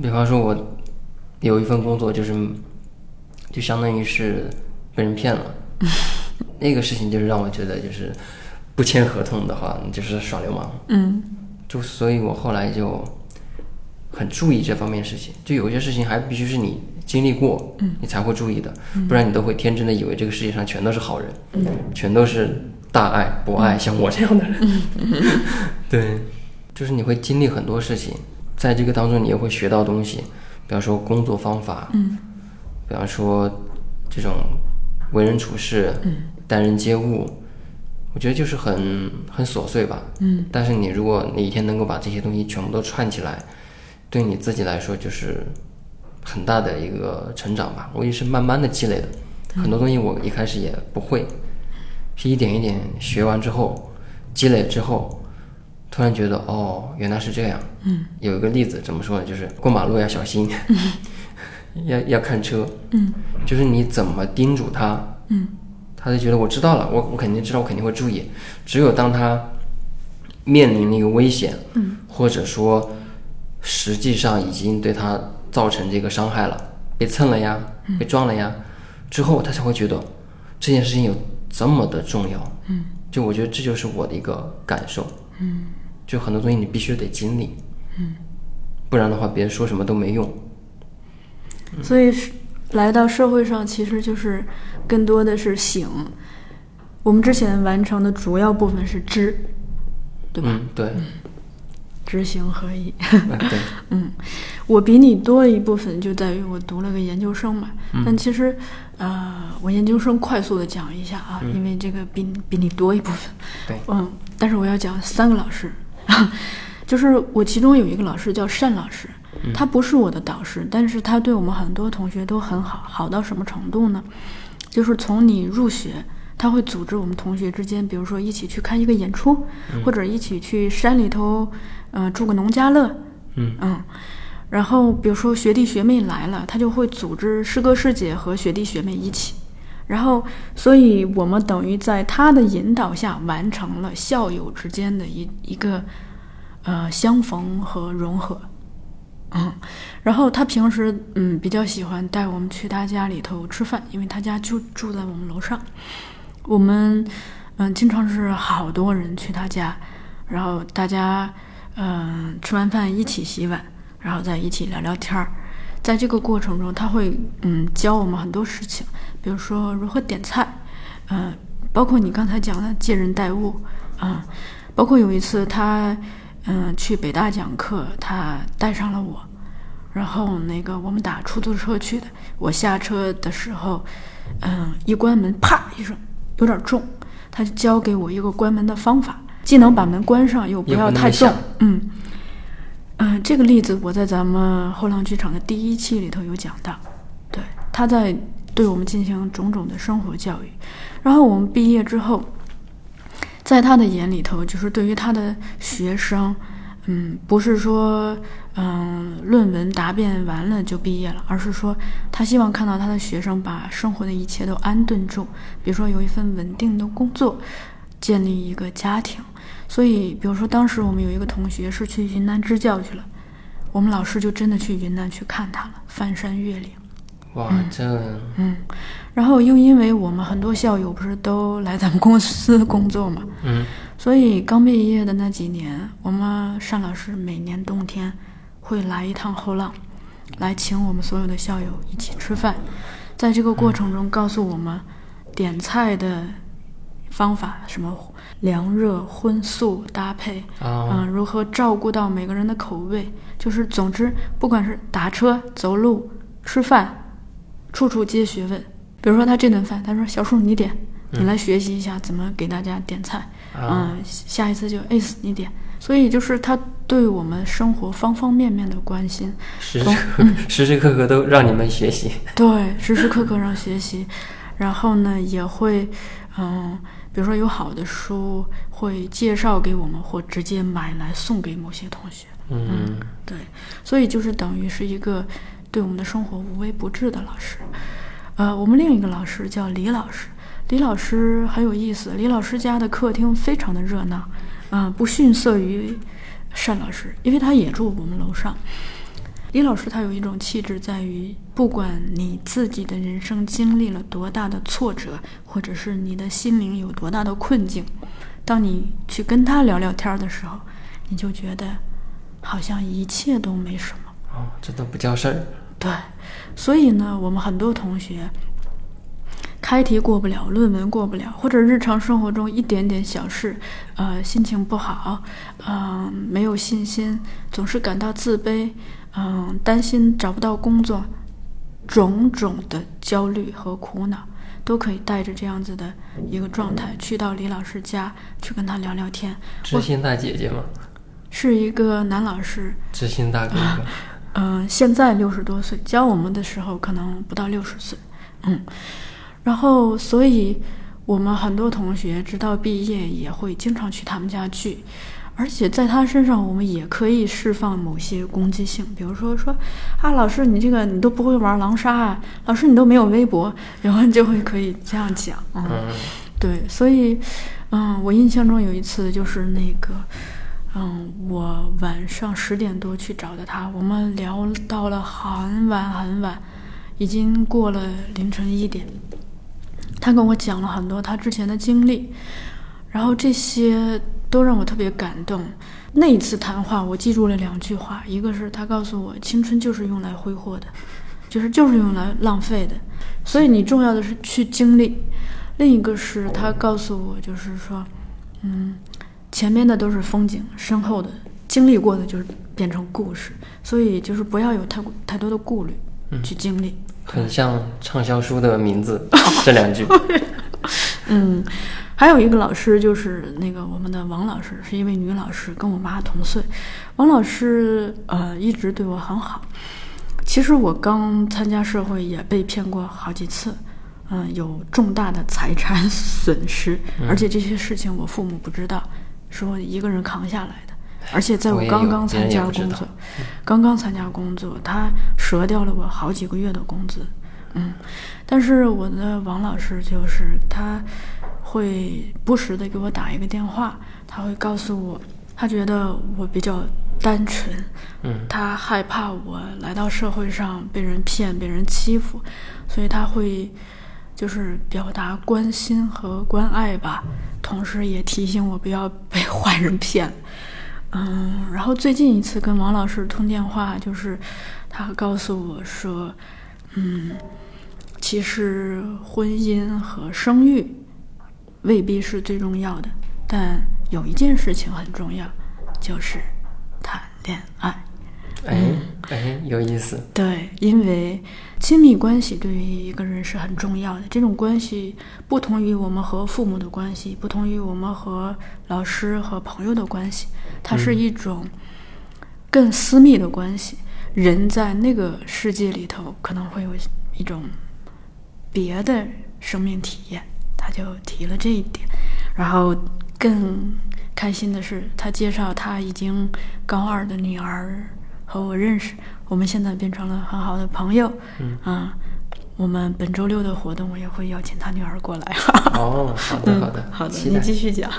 比方说，我有一份工作，就是就相当于是被人骗了，那个事情就是让我觉得，就是不签合同的话，你就是耍流氓。嗯就所以，我后来就很注意这方面事情。就有一些事情还必须是你经历过，你才会注意的，不然你都会天真的以为这个世界上全都是好人，全都是大爱博爱，像我这样的人。对，就是你会经历很多事情，在这个当中你也会学到东西，比方说工作方法，嗯。比方说这种为人处事、待人接物，我觉得就是很很琐碎吧。嗯。但是你如果哪一天能够把这些东西全部都串起来，对你自己来说就是很大的一个成长吧。我也是慢慢的积累的，很多东西我一开始也不会，是一点一点学完之后，积累之后，突然觉得哦，原来是这样。嗯有一个例子怎么说呢？就是过马路要小心，要要看车，嗯就是你怎么叮嘱他，嗯他就觉得我知道了，我我肯定知道，我肯定会注意。只有当他面临那个危险，嗯，或者说实际上已经对他造成这个伤害了，被蹭了呀，被撞了呀，之后他才会觉得这件事情有这么的重要，嗯，就我觉得这就是我的一个感受，嗯。就很多东西你必须得经历，嗯，不然的话别人说什么都没用，所以是来到社会上，其实就是更多的是醒。我们之前完成的主要部分是知，对吧？嗯，对，知行合一。对，嗯，我比你多一部分就在于我读了个研究生嘛。但其实，呃，我研究生快速的讲一下啊，因为这个比比你多一部分。对嗯，但是我要讲三个老师，就是我其中有一个老师叫单老师，他不是我的导师，但是他对我们很多同学都很好，好到什么程度呢？就是从你入学。他会组织我们同学之间，比如说一起去看一个演出，或者一起去山里头，呃，住个农家乐，嗯。然后比如说学弟学妹来了，他就会组织师哥师姐和学弟学妹一起，然后所以我们等于在他的引导下完成了校友之间的一一个呃相逢和融合。嗯，然后他平时嗯比较喜欢带我们去他家里头吃饭，因为他家就住在我们楼上。我们嗯经常是好多人去他家，然后大家嗯吃完饭一起洗碗，然后再一起聊聊天儿。在这个过程中，他会嗯教我们很多事情，比如说如何点菜，嗯，包括你刚才讲的借人待物，啊、包括有一次他嗯去北大讲课，他带上了我，然后那个我们打出租车去的，我下车的时候，嗯，一关门，啪一声，有点重，他就教给我一个关门的方法，既能把门关上，又不要太重响。嗯嗯，这个例子我在咱们后浪剧场的第一期里头有讲到，对，他在对我们进行种种的生活教育，然后我们毕业之后，在他的眼里头，就是对于他的学生，嗯，不是说嗯论文答辩完了就毕业了，而是说他希望看到他的学生把生活的一切都安顿住，比如说有一份稳定的工作，建立一个家庭。所以，比如说当时我们有一个同学是去云南支教去了，我们老师就真的去云南去看他了，翻山越岭。哇，这嗯，然后又因为我们很多校友不是都来咱们公司工作嘛，嗯所以刚毕业的那几年，我们单老师每年冬天会来一趟后浪，来请我们所有的校友一起吃饭，在这个过程中告诉我们点菜的方法，什么凉热荤素搭配，啊嗯，如何照顾到每个人的口味，就是总之，不管是打车、走路、吃饭，处处皆学问。比如说他这顿饭，他说小树你点，你来学习一下怎么给大家点菜。啊嗯，下一次就 ace 你点。所以就是他对我们生活方方面面的关心，时时刻时时刻刻都让你们学习。对，时时刻刻让学习，然后呢也会，嗯，比如说有好的书会介绍给我们，或直接买来送给某些同学。嗯对，所以就是等于是一个对我们的生活无微不至的老师。呃，我们另一个老师叫李老师，李老师很有意思，李老师家的客厅非常的热闹，啊、不逊色于单老师，因为他也住我们楼上。李老师他有一种气质，在于不管你自己的人生经历了多大的挫折，或者是你的心灵有多大的困境，当你去跟他聊聊天儿的时候，你就觉得好像一切都没什么。哦，这都不叫事儿。对，所以呢，我们很多同学开题过不了，论文过不了，或者日常生活中一点点小事，呃，心情不好，嗯、没有信心，总是感到自卑，嗯、担心找不到工作，种种的焦虑和苦恼，都可以带着这样子的一个状态去到李老师家去跟他聊聊天。知心大姐姐吗，是一个男老师，知心大哥哥。嗯、现在六十多岁，教我们的时候可能不到六十岁，嗯，然后所以我们很多同学直到毕业也会经常去他们家聚，而且在他身上我们也可以释放某些攻击性，比如说说啊，老师你这个你都不会玩狼杀啊，老师你都没有微博，然后就会可以这样讲，嗯嗯对，所以，嗯，我印象中有一次就是那个，嗯，我晚上十点多去找的他，我们聊到了很晚很晚，已经过了凌晨一点。他跟我讲了很多他之前的经历，然后这些都让我特别感动。那一次谈话，我记住了两句话，一个是他告诉我，青春就是用来挥霍的，就是就是用来浪费的，所以你重要的是去经历。另一个是他告诉我，就是说，嗯。前面的都是风景，身后的经历过的就是变成故事，所以就是不要有太太多的顾虑，去经历。很像畅销书的名字，这两句。嗯，还有一个老师就是那个我们的王老师，是一位女老师，跟我妈同岁。王老师呃一直对我很好。其实我刚参加社会也被骗过好几次，嗯，有重大的财产损失，而且这些事情我父母不知道。是我一个人扛下来的，而且在我刚刚参加工作，刚刚参加工作，他折掉了我好几个月的工资，嗯，但是我的王老师就是他会不时的给我打一个电话，他会告诉我，他觉得我比较单纯，嗯，他害怕我来到社会上被人骗、被人欺负，所以他会。就是表达关心和关爱吧，同时也提醒我不要被 坏人骗。嗯，然后最近一次跟王老师通电话，就是他告诉我说，嗯，其实婚姻和生育未必是最重要的，但有一件事情很重要，就是谈恋爱。哎哎，有意思。对，因为亲密关系对于一个人是很重要的。这种关系不同于我们和父母的关系，不同于我们和老师和朋友的关系，它是一种更私密的关系。人在那个世界里头可能会有一种别的生命体验。他就提了这一点，然后更开心的是，他介绍他已经高二的女儿。和我认识，我们现在变成了很好的朋友。嗯啊，我们本周六的活动，我也会邀请他女儿过来。哦，好的，好的，好的，你继续讲。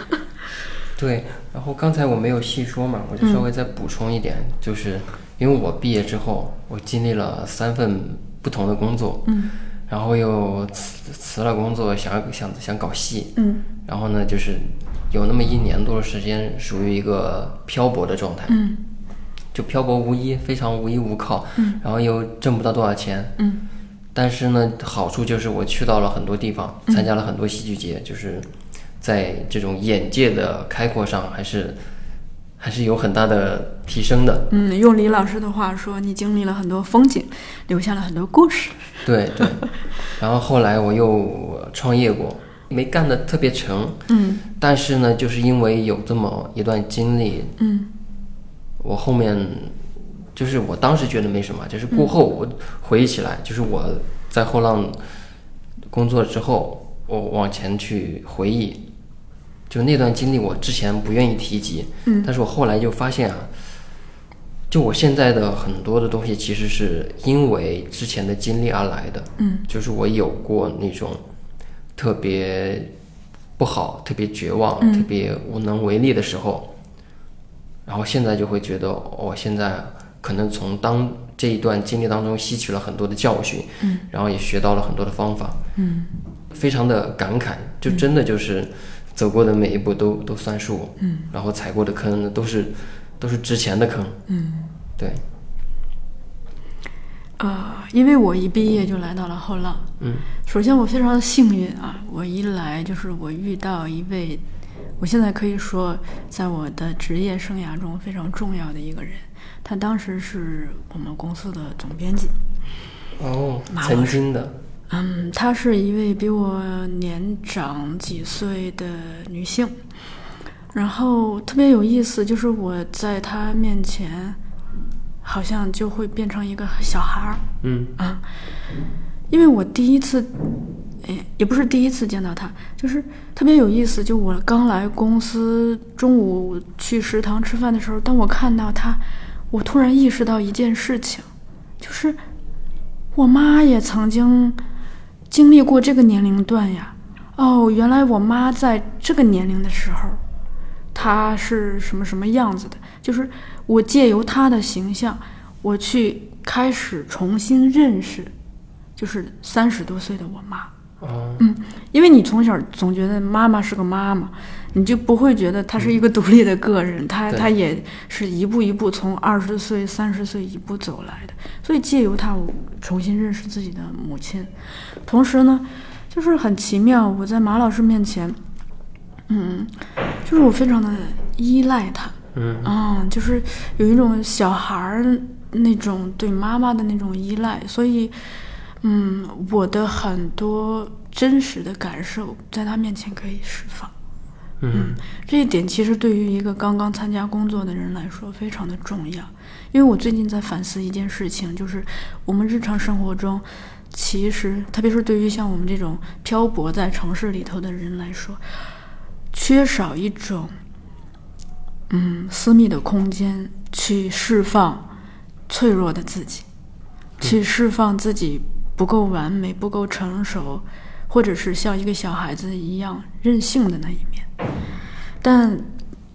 对，然后刚才我没有细说嘛，我就稍微再补充一点，就是因为我毕业之后，我经历了三份不同的工作，嗯，然后又辞辞了工作，想想想搞戏，嗯，然后呢，就是有那么一年多的时间，属于一个漂泊的状态，嗯。就漂泊无依，非常无依无靠，嗯，然后又挣不到多少钱，嗯，但是呢，好处就是我去到了很多地方，参加了很多戏剧节，就是在这种眼界的开阔上，还是还是有很大的提升的。嗯，用李老师的话说，你经历了很多风景，留下了很多故事。对对，然后后来我又创业过，没干的特别成，嗯，但是呢，就是因为有这么一段经历，嗯。我后面就是我当时觉得没什么，就是过后我回忆起来，就是我在后浪工作之后，我往前去回忆，就那段经历，我之前不愿意提及，嗯，但是我后来就发现啊，就我现在的很多的东西，其实是因为之前的经历而来的，嗯，就是我有过那种特别不好、特别绝望、特别无能为力的时候。然后现在就会觉得，我现在可能从当这一段经历当中吸取了很多的教训，嗯，然后也学到了很多的方法，嗯，非常的感慨，就真的就是走过的每一步都都算数，嗯，然后踩过的坑呢都是都是值钱的坑，嗯，对，呃，因为我一毕业就来到了后浪，嗯，首先我非常的幸运啊，我一来就是我遇到一位。我现在可以说，在我的职业生涯中非常重要的一个人，他当时是我们公司的总编辑。哦，曾经的。嗯，她是一位比我年长几岁的女性，然后特别有意思，就是我在她面前，好像就会变成一个小孩儿。嗯啊，因为我第一次。哎也不是第一次见到他，就是特别有意思。就我刚来公司，中午去食堂吃饭的时候，当我看到他，我突然意识到一件事情，就是我妈也曾经经历过这个年龄段呀。哦，原来我妈在这个年龄的时候，她是什么什么样子的，就是我借由她的形象，我去开始重新认识，就是三十多岁的我妈。哦，嗯，因为你从小总觉得妈妈是个妈妈，你就不会觉得她是一个独立的个人，她她也是一步一步从二十岁、三十岁一步走来的。所以借由她，我重新认识自己的母亲，同时呢，就是很奇妙，我在马老师面前，嗯，就是我非常的依赖他，嗯。啊，就是有一种小孩儿那种对妈妈的那种依赖，所以，嗯，我的很多真实的感受在他面前可以释放。嗯这一点其实对于一个刚刚参加工作的人来说非常的重要，因为我最近在反思一件事情，就是我们日常生活中，其实特别是对于像我们这种漂泊在城市里头的人来说，缺少一种嗯私密的空间去释放脆弱的自己，去释放自己不够完美、不够成熟，或者是像一个小孩子一样任性的那一面。但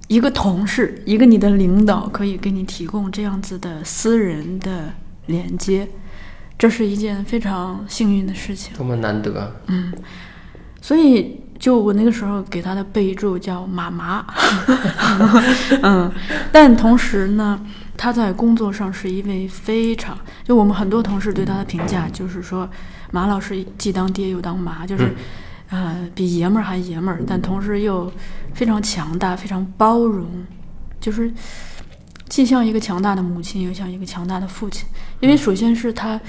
一个同事，一个你的领导可以给你提供这样子的私人的连接，这是一件非常幸运的事情。多么难得。嗯所以，就我那个时候给他的备注叫“妈妈”，嗯，但同时呢，他在工作上是一位非常，就我们很多同事对他的评价就是说，马老师既当爹又当妈，就是，呃，比爷们儿还爷们儿，但同时又非常强大，非常包容，就是既像一个强大的母亲，又像一个强大的父亲。因为首先是他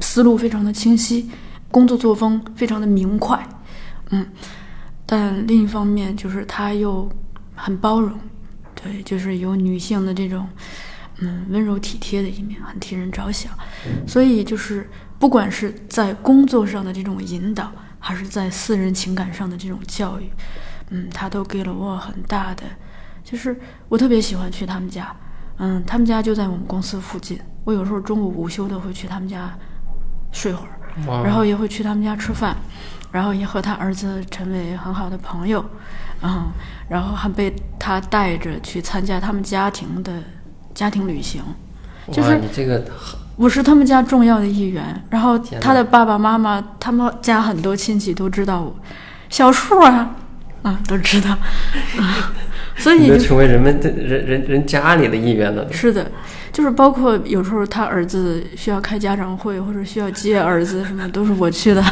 思路非常的清晰，工作作风非常的明快，嗯，但另一方面就是他又很包容，对，就是有女性的这种嗯温柔体贴的一面，很替人着想，所以就是不管是在工作上的这种引导，还是在私人情感上的这种教育，嗯，他都给了我很大的，就是我特别喜欢去他们家，嗯，他们家就在我们公司附近，我有时候中午午休都会去他们家睡会儿。然后也会去他们家吃饭，然后也和他儿子成为很好的朋友，嗯，然后还被他带着去参加他们家庭的家庭旅行，就，是你这个我是他们家重要的一员。然后他的爸爸妈妈，他们家很多亲戚都知道我，小树啊，啊都知道，啊，所以你就成为人们的人人人家里的一员了。是的，就是包括有时候他儿子需要开家长会，或者需要接儿子什么，都是我去的。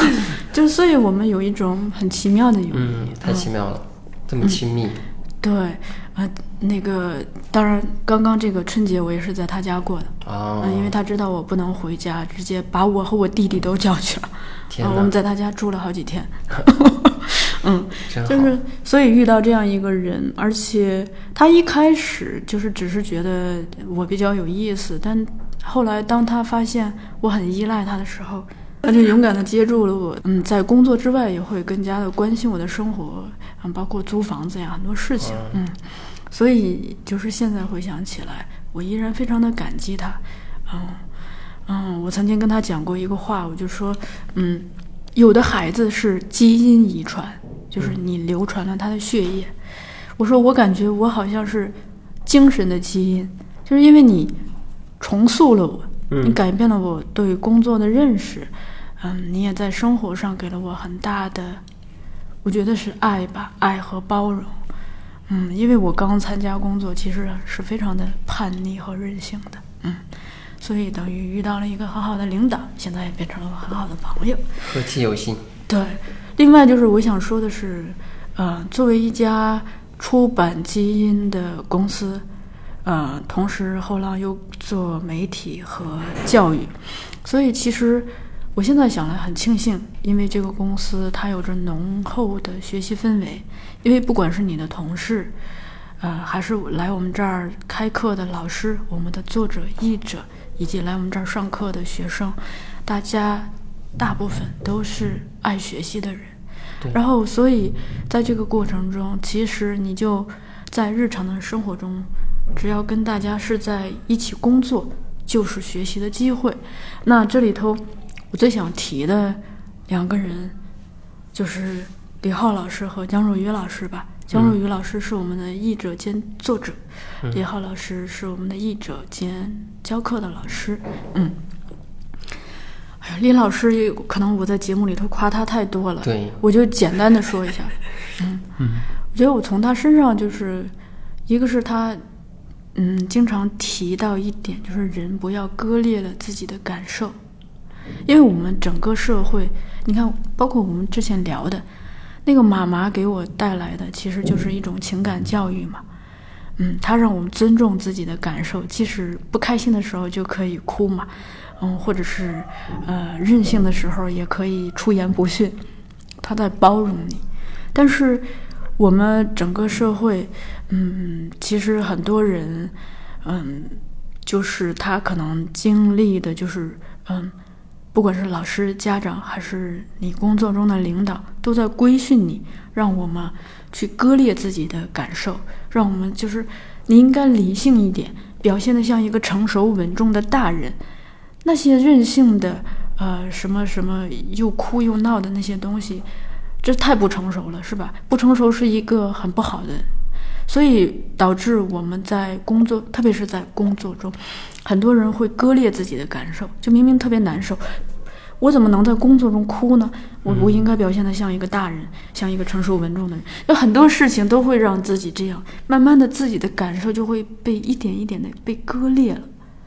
就所以我们有一种很奇妙的友谊。嗯，太奇妙了，这么亲密。对，啊，那个当然，刚刚这个春节我也是在他家过的，哦嗯，因为他知道我不能回家，直接把我和我弟弟都叫去了。啊，天哪我们在他家住了好几天。嗯，就是所以遇到这样一个人，而且他一开始就是只是觉得我比较有意思，但后来当他发现我很依赖他的时候，他就勇敢的接住了我。嗯，在工作之外也会更加的关心我的生活，嗯，包括租房子呀很多事情。嗯，所以就是现在回想起来，我依然非常的感激他。嗯嗯，我曾经跟他讲过一个话，我就说，嗯，有的孩子是基因遗传，就是你流传了他的血液。我说我感觉我好像是精神的基因，就是因为你重塑了我，你嗯改变了我对工作的认识，嗯，你也在生活上给了我很大的，我觉得是爱吧，爱和包容。嗯，因为我刚参加工作，其实是非常的叛逆和任性的，嗯，所以等于遇到了一个很好的领导，现在也变成了我很好的朋友。和气有心。对，另外就是我想说的是，呃，作为一家出版基因的公司，呃，同时后浪又做媒体和教育，所以其实我现在想来很庆幸，因为这个公司它有着浓厚的学习氛围，因为不管是你的同事，呃，还是来我们这儿开课的老师，我们的作者、译者，以及来我们这儿上课的学生，大家大部分都是爱学习的人。对然后，所以在这个过程中，其实你就在日常的生活中，只要跟大家是在一起工作，就是学习的机会。那这里头，我最想提的两个人，就是李浩老师和江若愚老师吧。江若愚老师是我们的译者兼作者，李浩老师是我们的译者兼教课的老师。嗯，哎呀，李老师可能我在节目里头夸他太多了，对，我就简单的说一下。嗯嗯，我觉得我从他身上就是一个是他。嗯，经常提到一点，就是人不要割裂了自己的感受，因为我们整个社会，你看，包括我们之前聊的，那个妈妈给我带来的，其实就是一种情感教育嘛。嗯，她让我们尊重自己的感受，即使不开心的时候就可以哭嘛，嗯，或者是呃任性的时候也可以出言不逊，她在包容你，但是。我们整个社会，嗯，其实很多人，嗯，就是他可能经历的，就是，嗯，不管是老师、家长，还是你工作中的领导，都在规训你，让我们去割裂自己的感受，让我们就是你应该理性一点，表现的像一个成熟稳重的大人，那些任性的，呃，什么什么又哭又闹的那些东西。这太不成熟了，是吧？不成熟是一个很不好的，所以导致我们在工作，特别是在工作中，很多人会割裂自己的感受。就明明特别难受，我怎么能在工作中哭呢？我我应该表现得像一个大人，像一个成熟稳重的人。有很多事情都会让自己这样，慢慢的自己的感受就会被一点一点的被割裂了。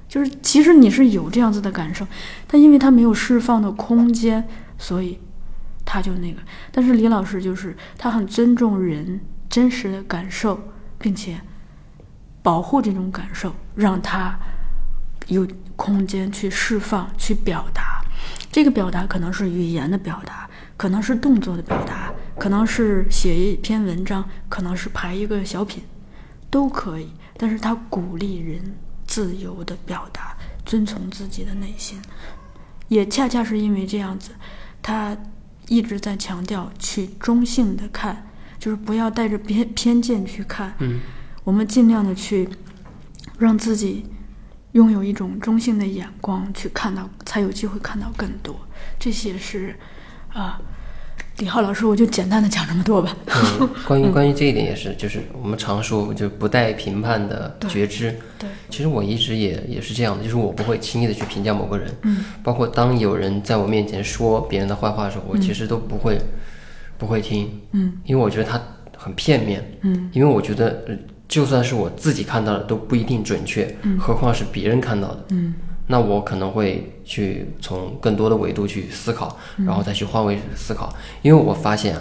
就是其实你是有这样子的感受，但因为他没有释放的空间，所以。他就那个，但是李老师就是他很尊重人真实的感受，并且保护这种感受，让他有空间去释放、去表达。这个表达可能是语言的表达，可能是动作的表达，可能是写一篇文章，可能是排一个小品，都可以。但是他鼓励人自由的表达，遵从自己的内心，也恰恰是因为这样子，他。一直在强调去中性的看，就是不要带着偏偏见去看。嗯，我们尽量的去让自己拥有一种中性的眼光去看到，才有机会看到更多。这些是啊，李浩老师，我就简单的讲这么多吧。嗯，关于关于这一点也是，就是我们常说就不带评判的觉知。对。其实我一直也也是这样的，就是我不会轻易的去评价某个人，嗯，包括当有人在我面前说别人的坏话的时候，我其实都不会不会听，嗯，因为我觉得他很片面，嗯，因为我觉得就算是我自己看到的都不一定准确，嗯，何况是别人看到的，嗯，那我可能会去从更多的维度去思考，然后再去换位思考，因为我发现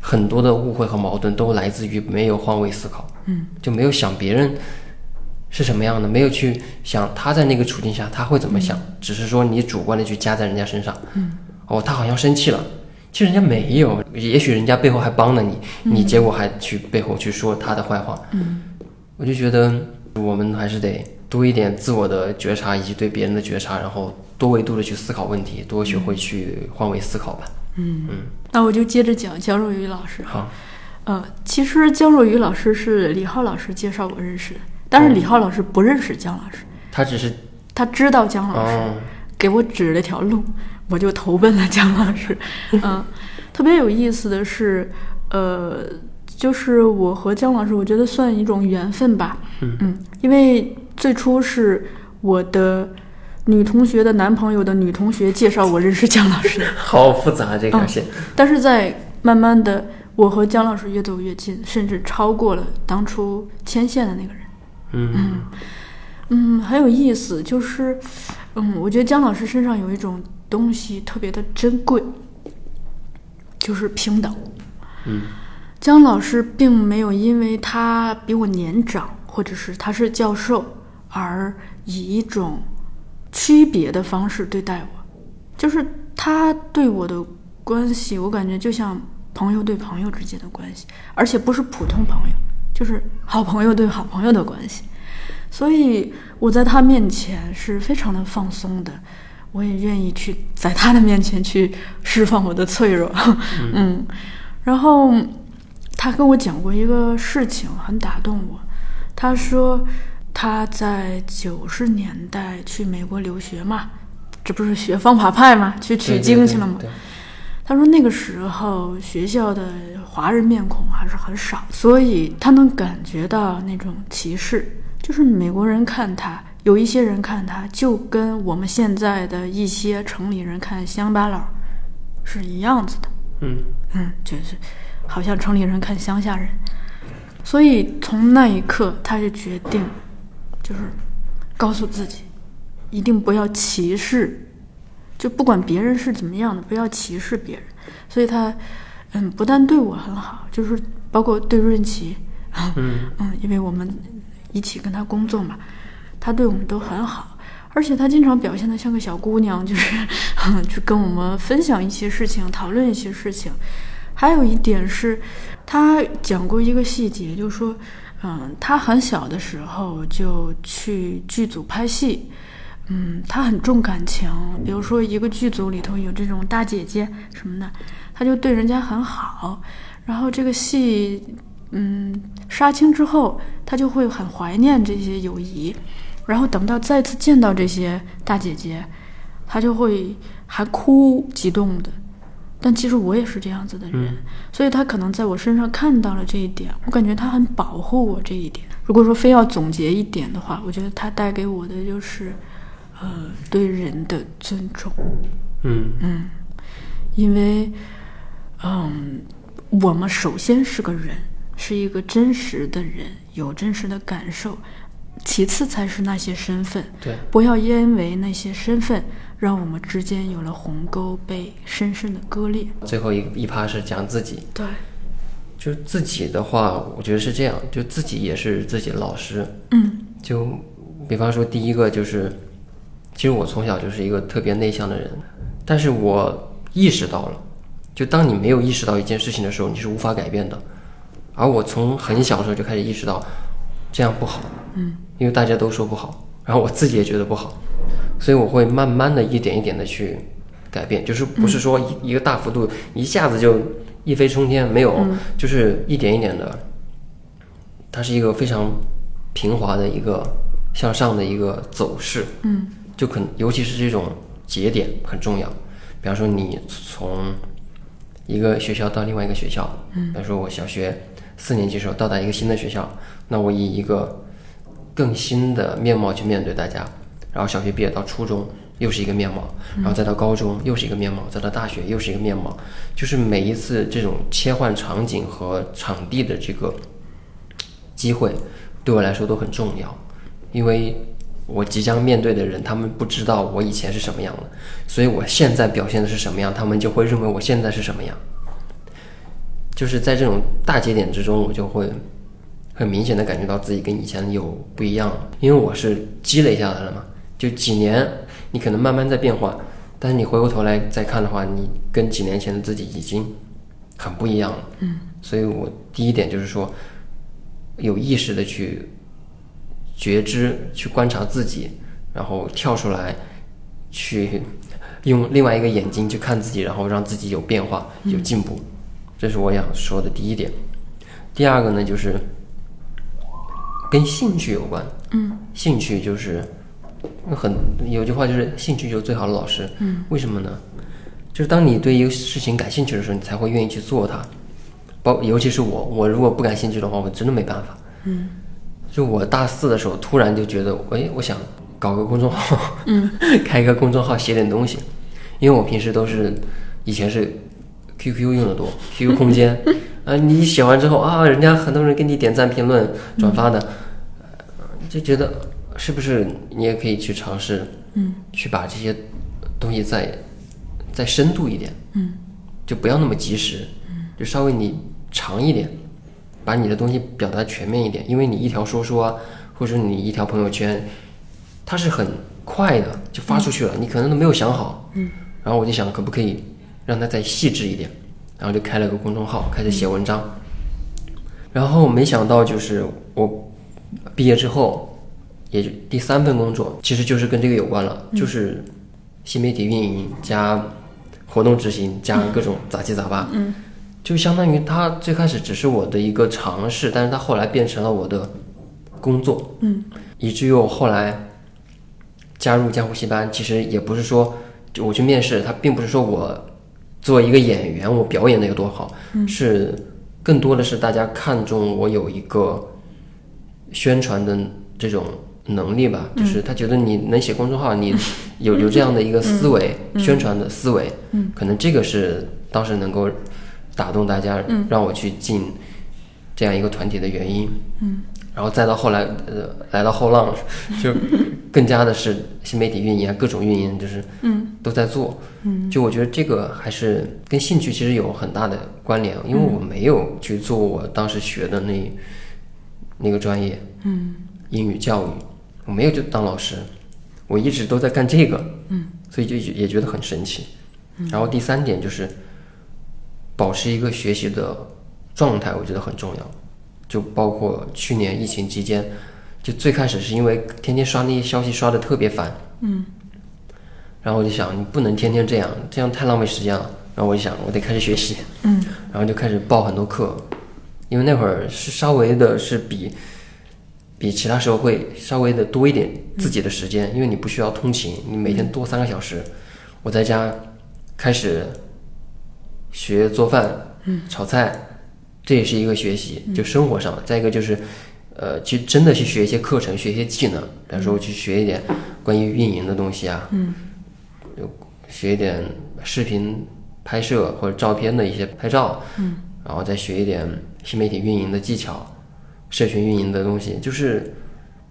很多的误会和矛盾都来自于没有换位思考，嗯，就没有想别人。是什么样的？没有去想他在那个处境下他会怎么想，只是说你主观的去加在人家身上。嗯，哦，他好像生气了，其实人家没有，也许人家背后还帮了你，你结果还去背后去说他的坏话。嗯，我就觉得我们还是得多一点自我的觉察以及对别人的觉察，然后多维度的去思考问题，多学会去换位思考吧。嗯嗯，那我就接着讲江若愚老师。好，呃，其实江若愚老师是李浩老师介绍我认识的。但是李浩老师不认识姜老师，他只是他知道姜老师，给我指了条路，我就投奔了姜老师。嗯，特别有意思的是，呃，就是我和姜老师，我觉得算一种缘分吧。嗯，因为最初是我的女同学的男朋友的女同学介绍我认识姜老师，好复杂这条线。但是在慢慢的，我和姜老师越走越近，甚至超过了当初牵线的那个人。嗯嗯很有意思，就是，嗯，我觉得姜老师身上有一种东西特别的珍贵，就是平等。嗯，姜老师并没有因为他比我年长，或者是他是教授，而以一种区别的方式对待我，就是他对我的关系，我感觉就像朋友对朋友之间的关系，而且不是普通朋友。就是好朋友对好朋友的关系，所以我在他面前是非常的放松的，我也愿意去在他的面前去释放我的脆弱，嗯，然后他跟我讲过一个事情，很打动我。他说他在九十年代去美国留学嘛，这不是学方法派嘛，去取经去了嘛。他说那个时候学校的华人面孔还是很少，所以他能感觉到那种歧视，就是美国人看他，有一些人看他就跟我们现在的一些城里人看乡巴佬是一样子的。嗯嗯，就是好像城里人看乡下人，所以从那一刻他就决定，就是告诉自己，一定不要歧视，就不管别人是怎么样的，不要歧视别人。所以他，嗯，不但对我很好，就是包括对润琪，嗯嗯，因为我们一起跟他工作嘛，他对我们都很好，而且他经常表现得像个小姑娘，就是 去跟我们分享一些事情，讨论一些事情。还有一点是，他讲过一个细节，就是说，嗯，他很小的时候就去剧组拍戏，嗯，他很重感情，比如说一个剧组里头有这种大姐姐什么的，他就对人家很好，然后这个戏，嗯，杀青之后，他就会很怀念这些友谊，然后等到再次见到这些大姐姐，她就会还哭，激动的。但其实我也是这样子的人，所以她可能在我身上看到了这一点，我感觉她很保护我这一点。如果说非要总结一点的话，我觉得她带给我的就是，呃，对人的尊重。嗯嗯，因为，嗯，我们首先是个人，是一个真实的人，有真实的感受，其次才是那些身份。对，不要因为那些身份，让我们之间有了鸿沟，被深深的割裂。最后一一趴是讲自己，对，就自己的话，我觉得是这样，就自己也是自己的老师。嗯就比方说，第一个就是，其实我从小就是一个特别内向的人，但是我意识到了，就当你没有意识到一件事情的时候，你是无法改变的。而我从很小的时候就开始意识到，这样不好，嗯。因为大家都说不好，然后我自己也觉得不好，所以我会慢慢的一点一点的去改变，就是不是说一一个大幅度一下子就一飞冲天，没有，就是一点一点的，它是一个非常平滑的一个向上的一个走势，嗯。就可能尤其是这种节点很重要。比方说你从一个学校到另外一个学校，嗯，比方说我小学四年级的时候到达一个新的学校，那我以一个更新的面貌去面对大家，然后小学毕业到初中又是一个面貌，然后再到高中又是一个面貌，再到大学又是一个面貌，就是每一次这种切换场景和场地的这个机会，对我来说都很重要，因为我即将面对的人，他们不知道我以前是什么样的，所以我现在表现的是什么样，他们就会认为我现在是什么样。就是在这种大节点之中，我就会很明显的感觉到自己跟以前有不一样了，因为我是积累下来了嘛，就几年，你可能慢慢在变化，但是你回过头来再看的话，你跟几年前的自己已经很不一样了。嗯，所以我第一点就是说，有意识的去觉知、去观察自己，然后跳出来，去用另外一个眼睛去看自己，然后让自己有变化、有进步。这是我想说的第一点。第二个呢，就是跟兴趣有关。嗯兴趣就是很有句话就是兴趣就是最好的老师。嗯，为什么呢？就是当你对一个事情感兴趣的时候，你才会愿意去做它。包尤其是我，我如果不感兴趣的话，我真的没办法。嗯就我大四的时候，突然就觉得，哎，我想搞个公众号，嗯，开一个公众号写点东西，因为我平时都是以前是 QQ 用的多，QQ 空间，啊，你写完之后啊，人家很多人给你点赞、评论、转发的，呃就觉得是不是你也可以去尝试，嗯去把这些东西再再深度一点，嗯。就不要那么及时，就稍微你长一点，把你的东西表达全面一点，因为你一条说说啊，或者你一条朋友圈，它是很快的就发出去了，你可能都没有想好，嗯，然后我就想可不可以让它再细致一点，然后就开了个公众号，开始写文章，然后没想到就是我毕业之后，也就第三份工作其实就是跟这个有关了，就是新媒体运营加活动执行加各种杂七杂八，嗯。就相当于它最开始只是我的一个尝试，但是它后来变成了我的工作，嗯。以至于我后来加入江湖戏班，其实也不是说就我去面试，它并不是说我作为一个演员，我表演的有多好，是更多的是大家看重我有一个宣传的这种能力吧，就是他觉得你能写公众号，你 有有这样的一个思维，宣传的思维，可能这个是当时能够打动大家，让我去进这样一个团体的原因。嗯，然后再到后来，呃，来到后浪，就更加的是新媒体运营啊，各种运营，就是嗯都在做。嗯就我觉得这个还是跟兴趣其实有很大的关联，因为我没有去做我当时学的那那个专业嗯英语教育，我没有就当老师，我一直都在干这个，嗯，所以就也觉得很神奇。然后第三点就是保持一个学习的状态，我觉得很重要。就包括去年疫情期间，就最开始是因为天天刷那些消息刷的特别烦，嗯然后我就想，你不能天天这样，这样太浪费时间了。然后我就想，我得开始学习，嗯 然后就开始报很多课，因为那会儿是稍微的是比比其他时候会稍微的多一点自己的时间，因为你不需要通勤，你每天多三个小时。我在家开始学做饭，炒菜，这也是一个学习，就生活上。再一个就是，呃，去真的去学一些课程，学一些技能，比方说去学一点关于运营的东西啊，嗯。学一点视频拍摄或者照片的一些拍照，嗯，然后再学一点新媒体运营的技巧、社群运营的东西，就是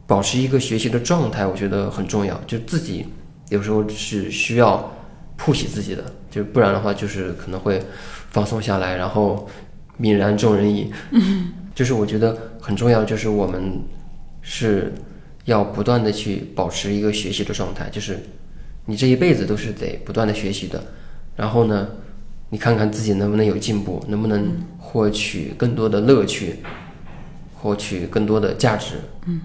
保持一个学习的状态，我觉得很重要。就自己有时候是需要 push 自己的，就不然的话就是可能会放松下来，然后泯然众人矣。嗯，就是我觉得很重要，就是我们是要不断的去保持一个学习的状态，就是你这一辈子都是得不断的学习的。然后呢，你看看自己能不能有进步，能不能获取更多的乐趣，获取更多的价值。嗯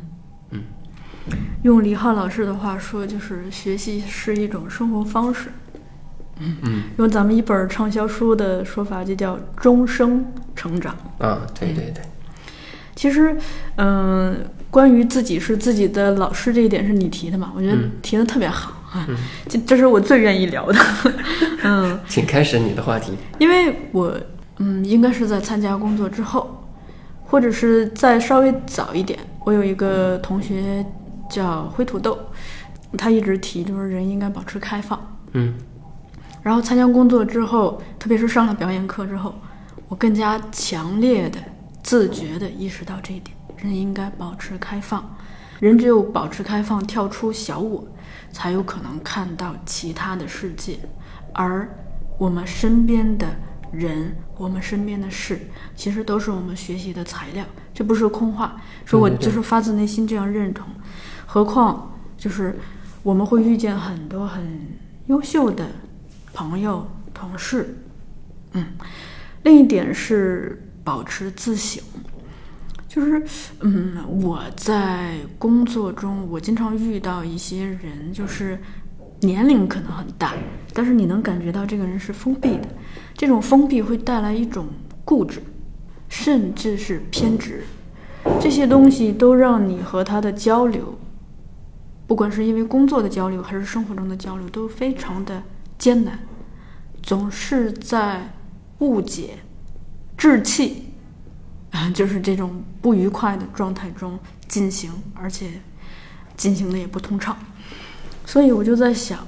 用李浩老师的话说，就是学习是一种生活方式。嗯用咱们一本畅销书的说法，就叫终生成长。啊，对对对，其实，嗯、关于自己是自己的老师这一点是你提的嘛？我觉得嗯提的特别好啊，这这是我最愿意聊的。嗯，请开始你的话题。因为我嗯，应该是在参加工作之后，或者是再稍微早一点。我有一个同学叫灰土豆，他一直提就是人应该保持开放。嗯然后参加工作之后，特别是上了表演课之后，我更加强烈的、自觉的意识到这一点：人应该保持开放。人只有保持开放，跳出小我，才有可能看到其他的世界。而我们身边的人，我们身边的事，其实都是我们学习的材料。这不是空话，说我就是发自内心这样认同。何况就是我们会遇见很多很优秀的朋友、同事，嗯。另一点是保持自省，就是嗯，我在工作中，我经常遇到一些人，就是年龄可能很大，但是你能感觉到这个人是封闭的，这种封闭会带来一种固执，甚至是偏执，这些东西都让你和他的交流，不管是因为工作的交流还是生活中的交流，都非常的艰难，总是在误解、置气，啊，就是这种不愉快的状态中进行，而且进行的也不通畅。所以我就在想，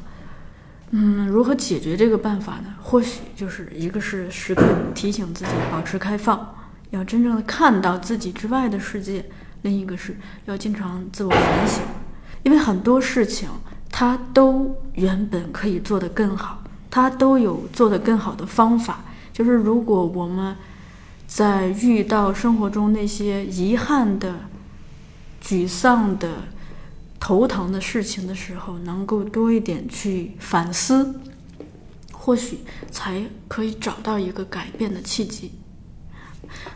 嗯，如何解决这个办法呢？或许就是一个是时刻提醒自己保持开放，要真正的看到自己之外的世界；另一个是要经常自我反省，因为很多事情他都原本可以做得更好，他都有做得更好的方法。就是如果我们在遇到生活中那些遗憾的、沮丧的、头疼的事情的时候，能够多一点去反思，或许才可以找到一个改变的契机。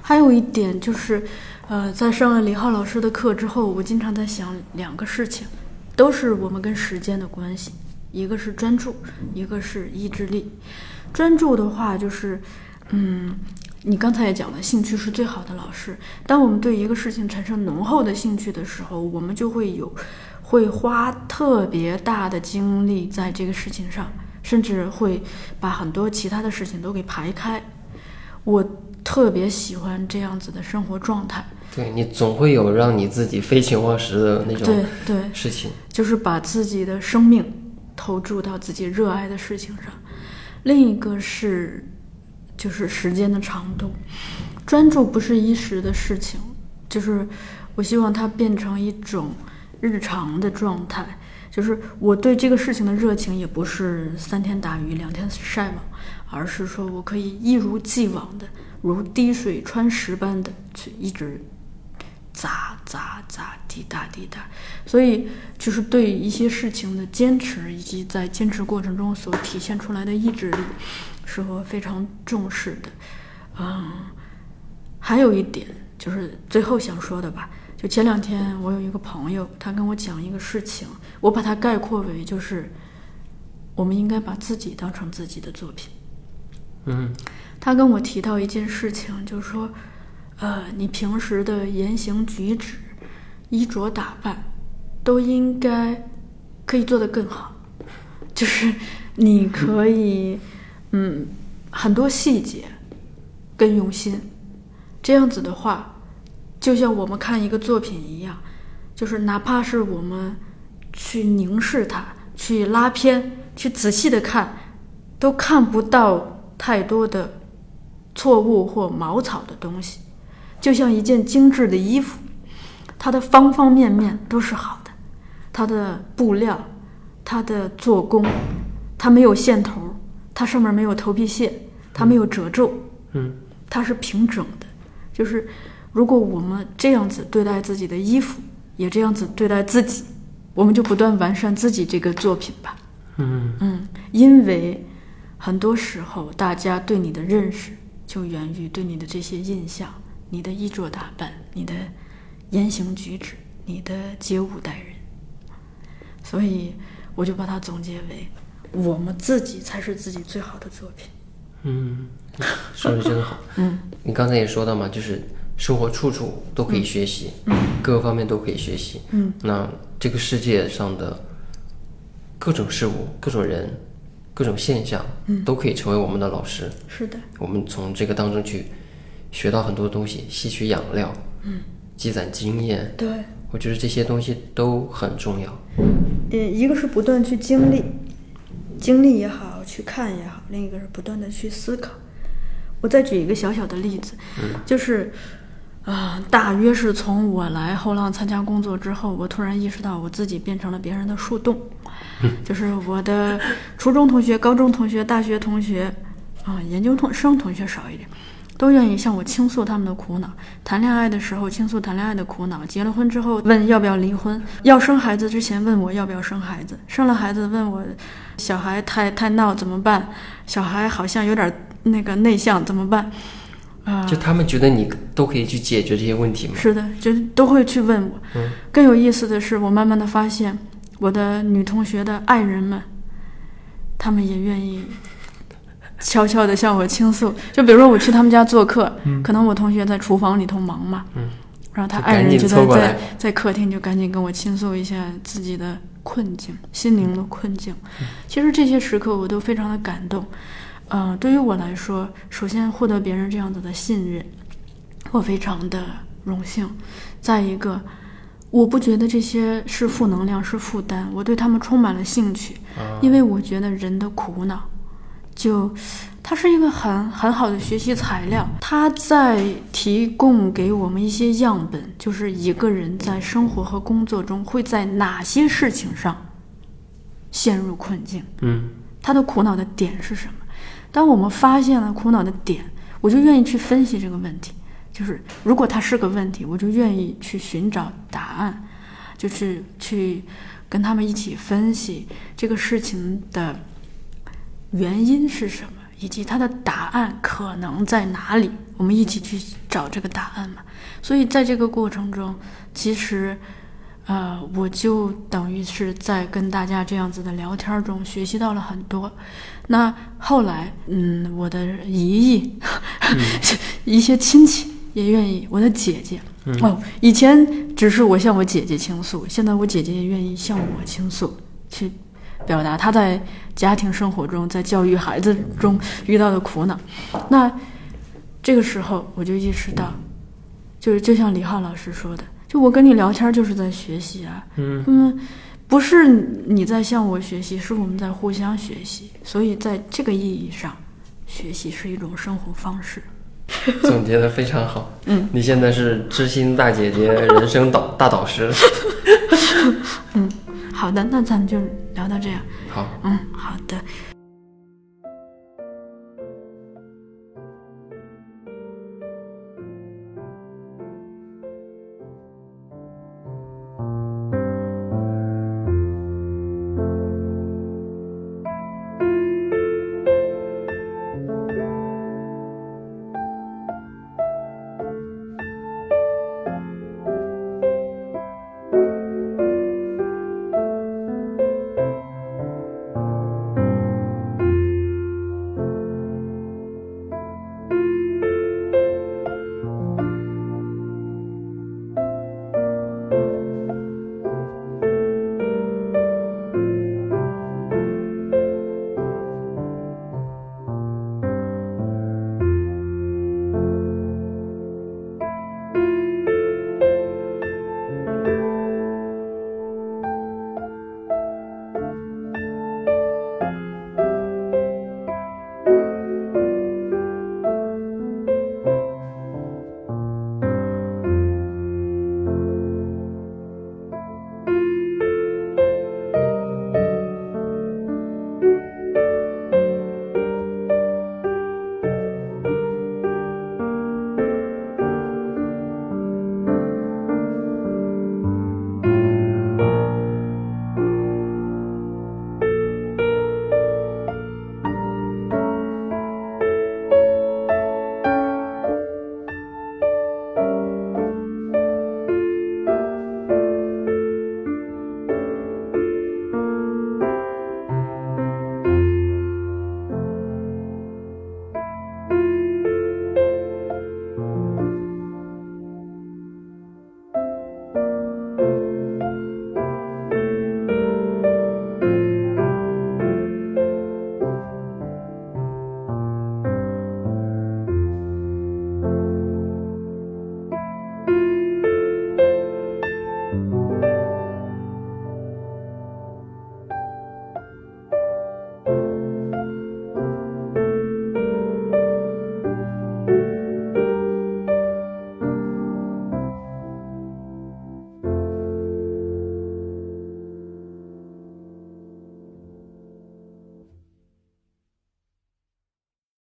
还有一点就是，呃，在上了李浩老师的课之后，我经常在想两个事情，都是我们跟时间的关系，一个是专注，一个是意志力。专注的话，就是，嗯，你刚才也讲了，兴趣是最好的老师。当我们对一个事情产生浓厚的兴趣的时候，我们就会有，会花特别大的精力在这个事情上，甚至会把很多其他的事情都给排开。我特别喜欢这样子的生活状态。对你总会有让你自己废寝忘食的那种对对，事情。就是把自己的生命投注到自己热爱的事情上。另一个是，就是时间的长度，专注不是一时的事情，就是我希望它变成一种日常的状态。就是我对这个事情的热情，也不是三天打鱼两天晒网，而是说我可以一如既往的，如滴水穿石般的去一直砸砸砸，滴答滴答。所以就是对一些事情的坚持，以及在坚持过程中所体现出来的意志力，是我非常重视的。嗯，还有一点就是最后想说的吧。就前两天，我有一个朋友，他跟我讲一个事情，我把它概括为就是，我们应该把自己当成自己的作品。嗯，他跟我提到一件事情，就是说，呃，你平时的言行举止、衣着打扮，都应该可以做得更好，就是你可以，嗯，很多细节更用心，这样子的话。就像我们看一个作品一样，就是哪怕是我们去凝视它、去拉片、去仔细的看，都看不到太多的错误或毛草的东西。就像一件精致的衣服，它的方方面面都是好的，它的布料、它的做工，它没有线头，它上面没有头皮屑，它没有褶皱，嗯，它是平整的，就是。如果我们这样子对待自己的衣服，也这样子对待自己，我们就不断完善自己这个作品吧。嗯嗯，因为很多时候大家对你的认识就源于对你的这些印象，你的衣着打扮，你的言行举止，你的接物待人。所以我就把它总结为：我们自己才是自己最好的作品。嗯，说的真好。嗯，你刚才也说到嘛，就是。生活处处都可以学习，各个方面都可以学习。嗯，那这个世界上的各种事物、各种人、各种现象，嗯，都可以成为我们的老师。是的，我们从这个当中去学到很多东西，吸取养料，嗯，积攒经验。对，我觉得这些东西都很重要。嗯，一个是不断去经历，经历也好，去看也好；另一个是不断的去思考。我再举一个小小的例子，就是。啊，大约是从我来后浪参加工作之后，我突然意识到我自己变成了别人的树洞，就是我的初中同学、高中同学、大学同学，啊，研究生同学少一点，都愿意向我倾诉他们的苦恼。谈恋爱的时候倾诉谈恋爱的苦恼，结了婚之后问要不要离婚，要生孩子之前问我要不要生孩子，生了孩子问我小孩太太闹怎么办，小孩好像有点那个内向怎么办。啊，就他们觉得你都可以去解决这些问题吗？是的，就都会去问我。嗯，更有意思的是，我慢慢的发现，我的女同学的爱人们，他们也愿意悄悄的向我倾诉。就比如说我去他们家做客，可能我同学在厨房里头忙嘛，嗯，然后他爱人就在在在客厅，就赶紧跟我倾诉一下自己的困境，心灵的困境。其实这些时刻我都非常的感动。嗯，对于我来说，首先获得别人这样子的信任，我非常的荣幸。再一个，我不觉得这些是负能量，是负担，我对他们充满了兴趣，因为我觉得人的苦恼，就它是一个很很好的学习材料，它在提供给我们一些样本，就是一个人在生活和工作中会在哪些事情上陷入困境，嗯，他的苦恼的点是什么？当我们发现了苦恼的点，我就愿意去分析这个问题。就是如果它是个问题，我就愿意去寻找答案，就是去跟他们一起分析这个事情的原因是什么，以及它的答案可能在哪里。我们一起去找这个答案嘛。所以在这个过程中，其实。呃，我就等于是在跟大家这样子的聊天中学习到了很多。那后来，嗯，我的姨姨，一些亲戚也愿意，我的姐姐，哦，以前只是我向我姐姐倾诉，现在我姐姐也愿意向我倾诉，去表达他在家庭生活中、在教育孩子中遇到的苦恼。那这个时候我就意识到，就是就像李浩老师说的，就我跟你聊天就是在学习啊，嗯嗯，不是你在向我学习，是我们在互相学习。所以在这个意义上，学习是一种生活方式。总结的非常好。嗯，你现在是知心大姐姐，人生导大导师。好的，那咱们就聊到这样。好，嗯，好的。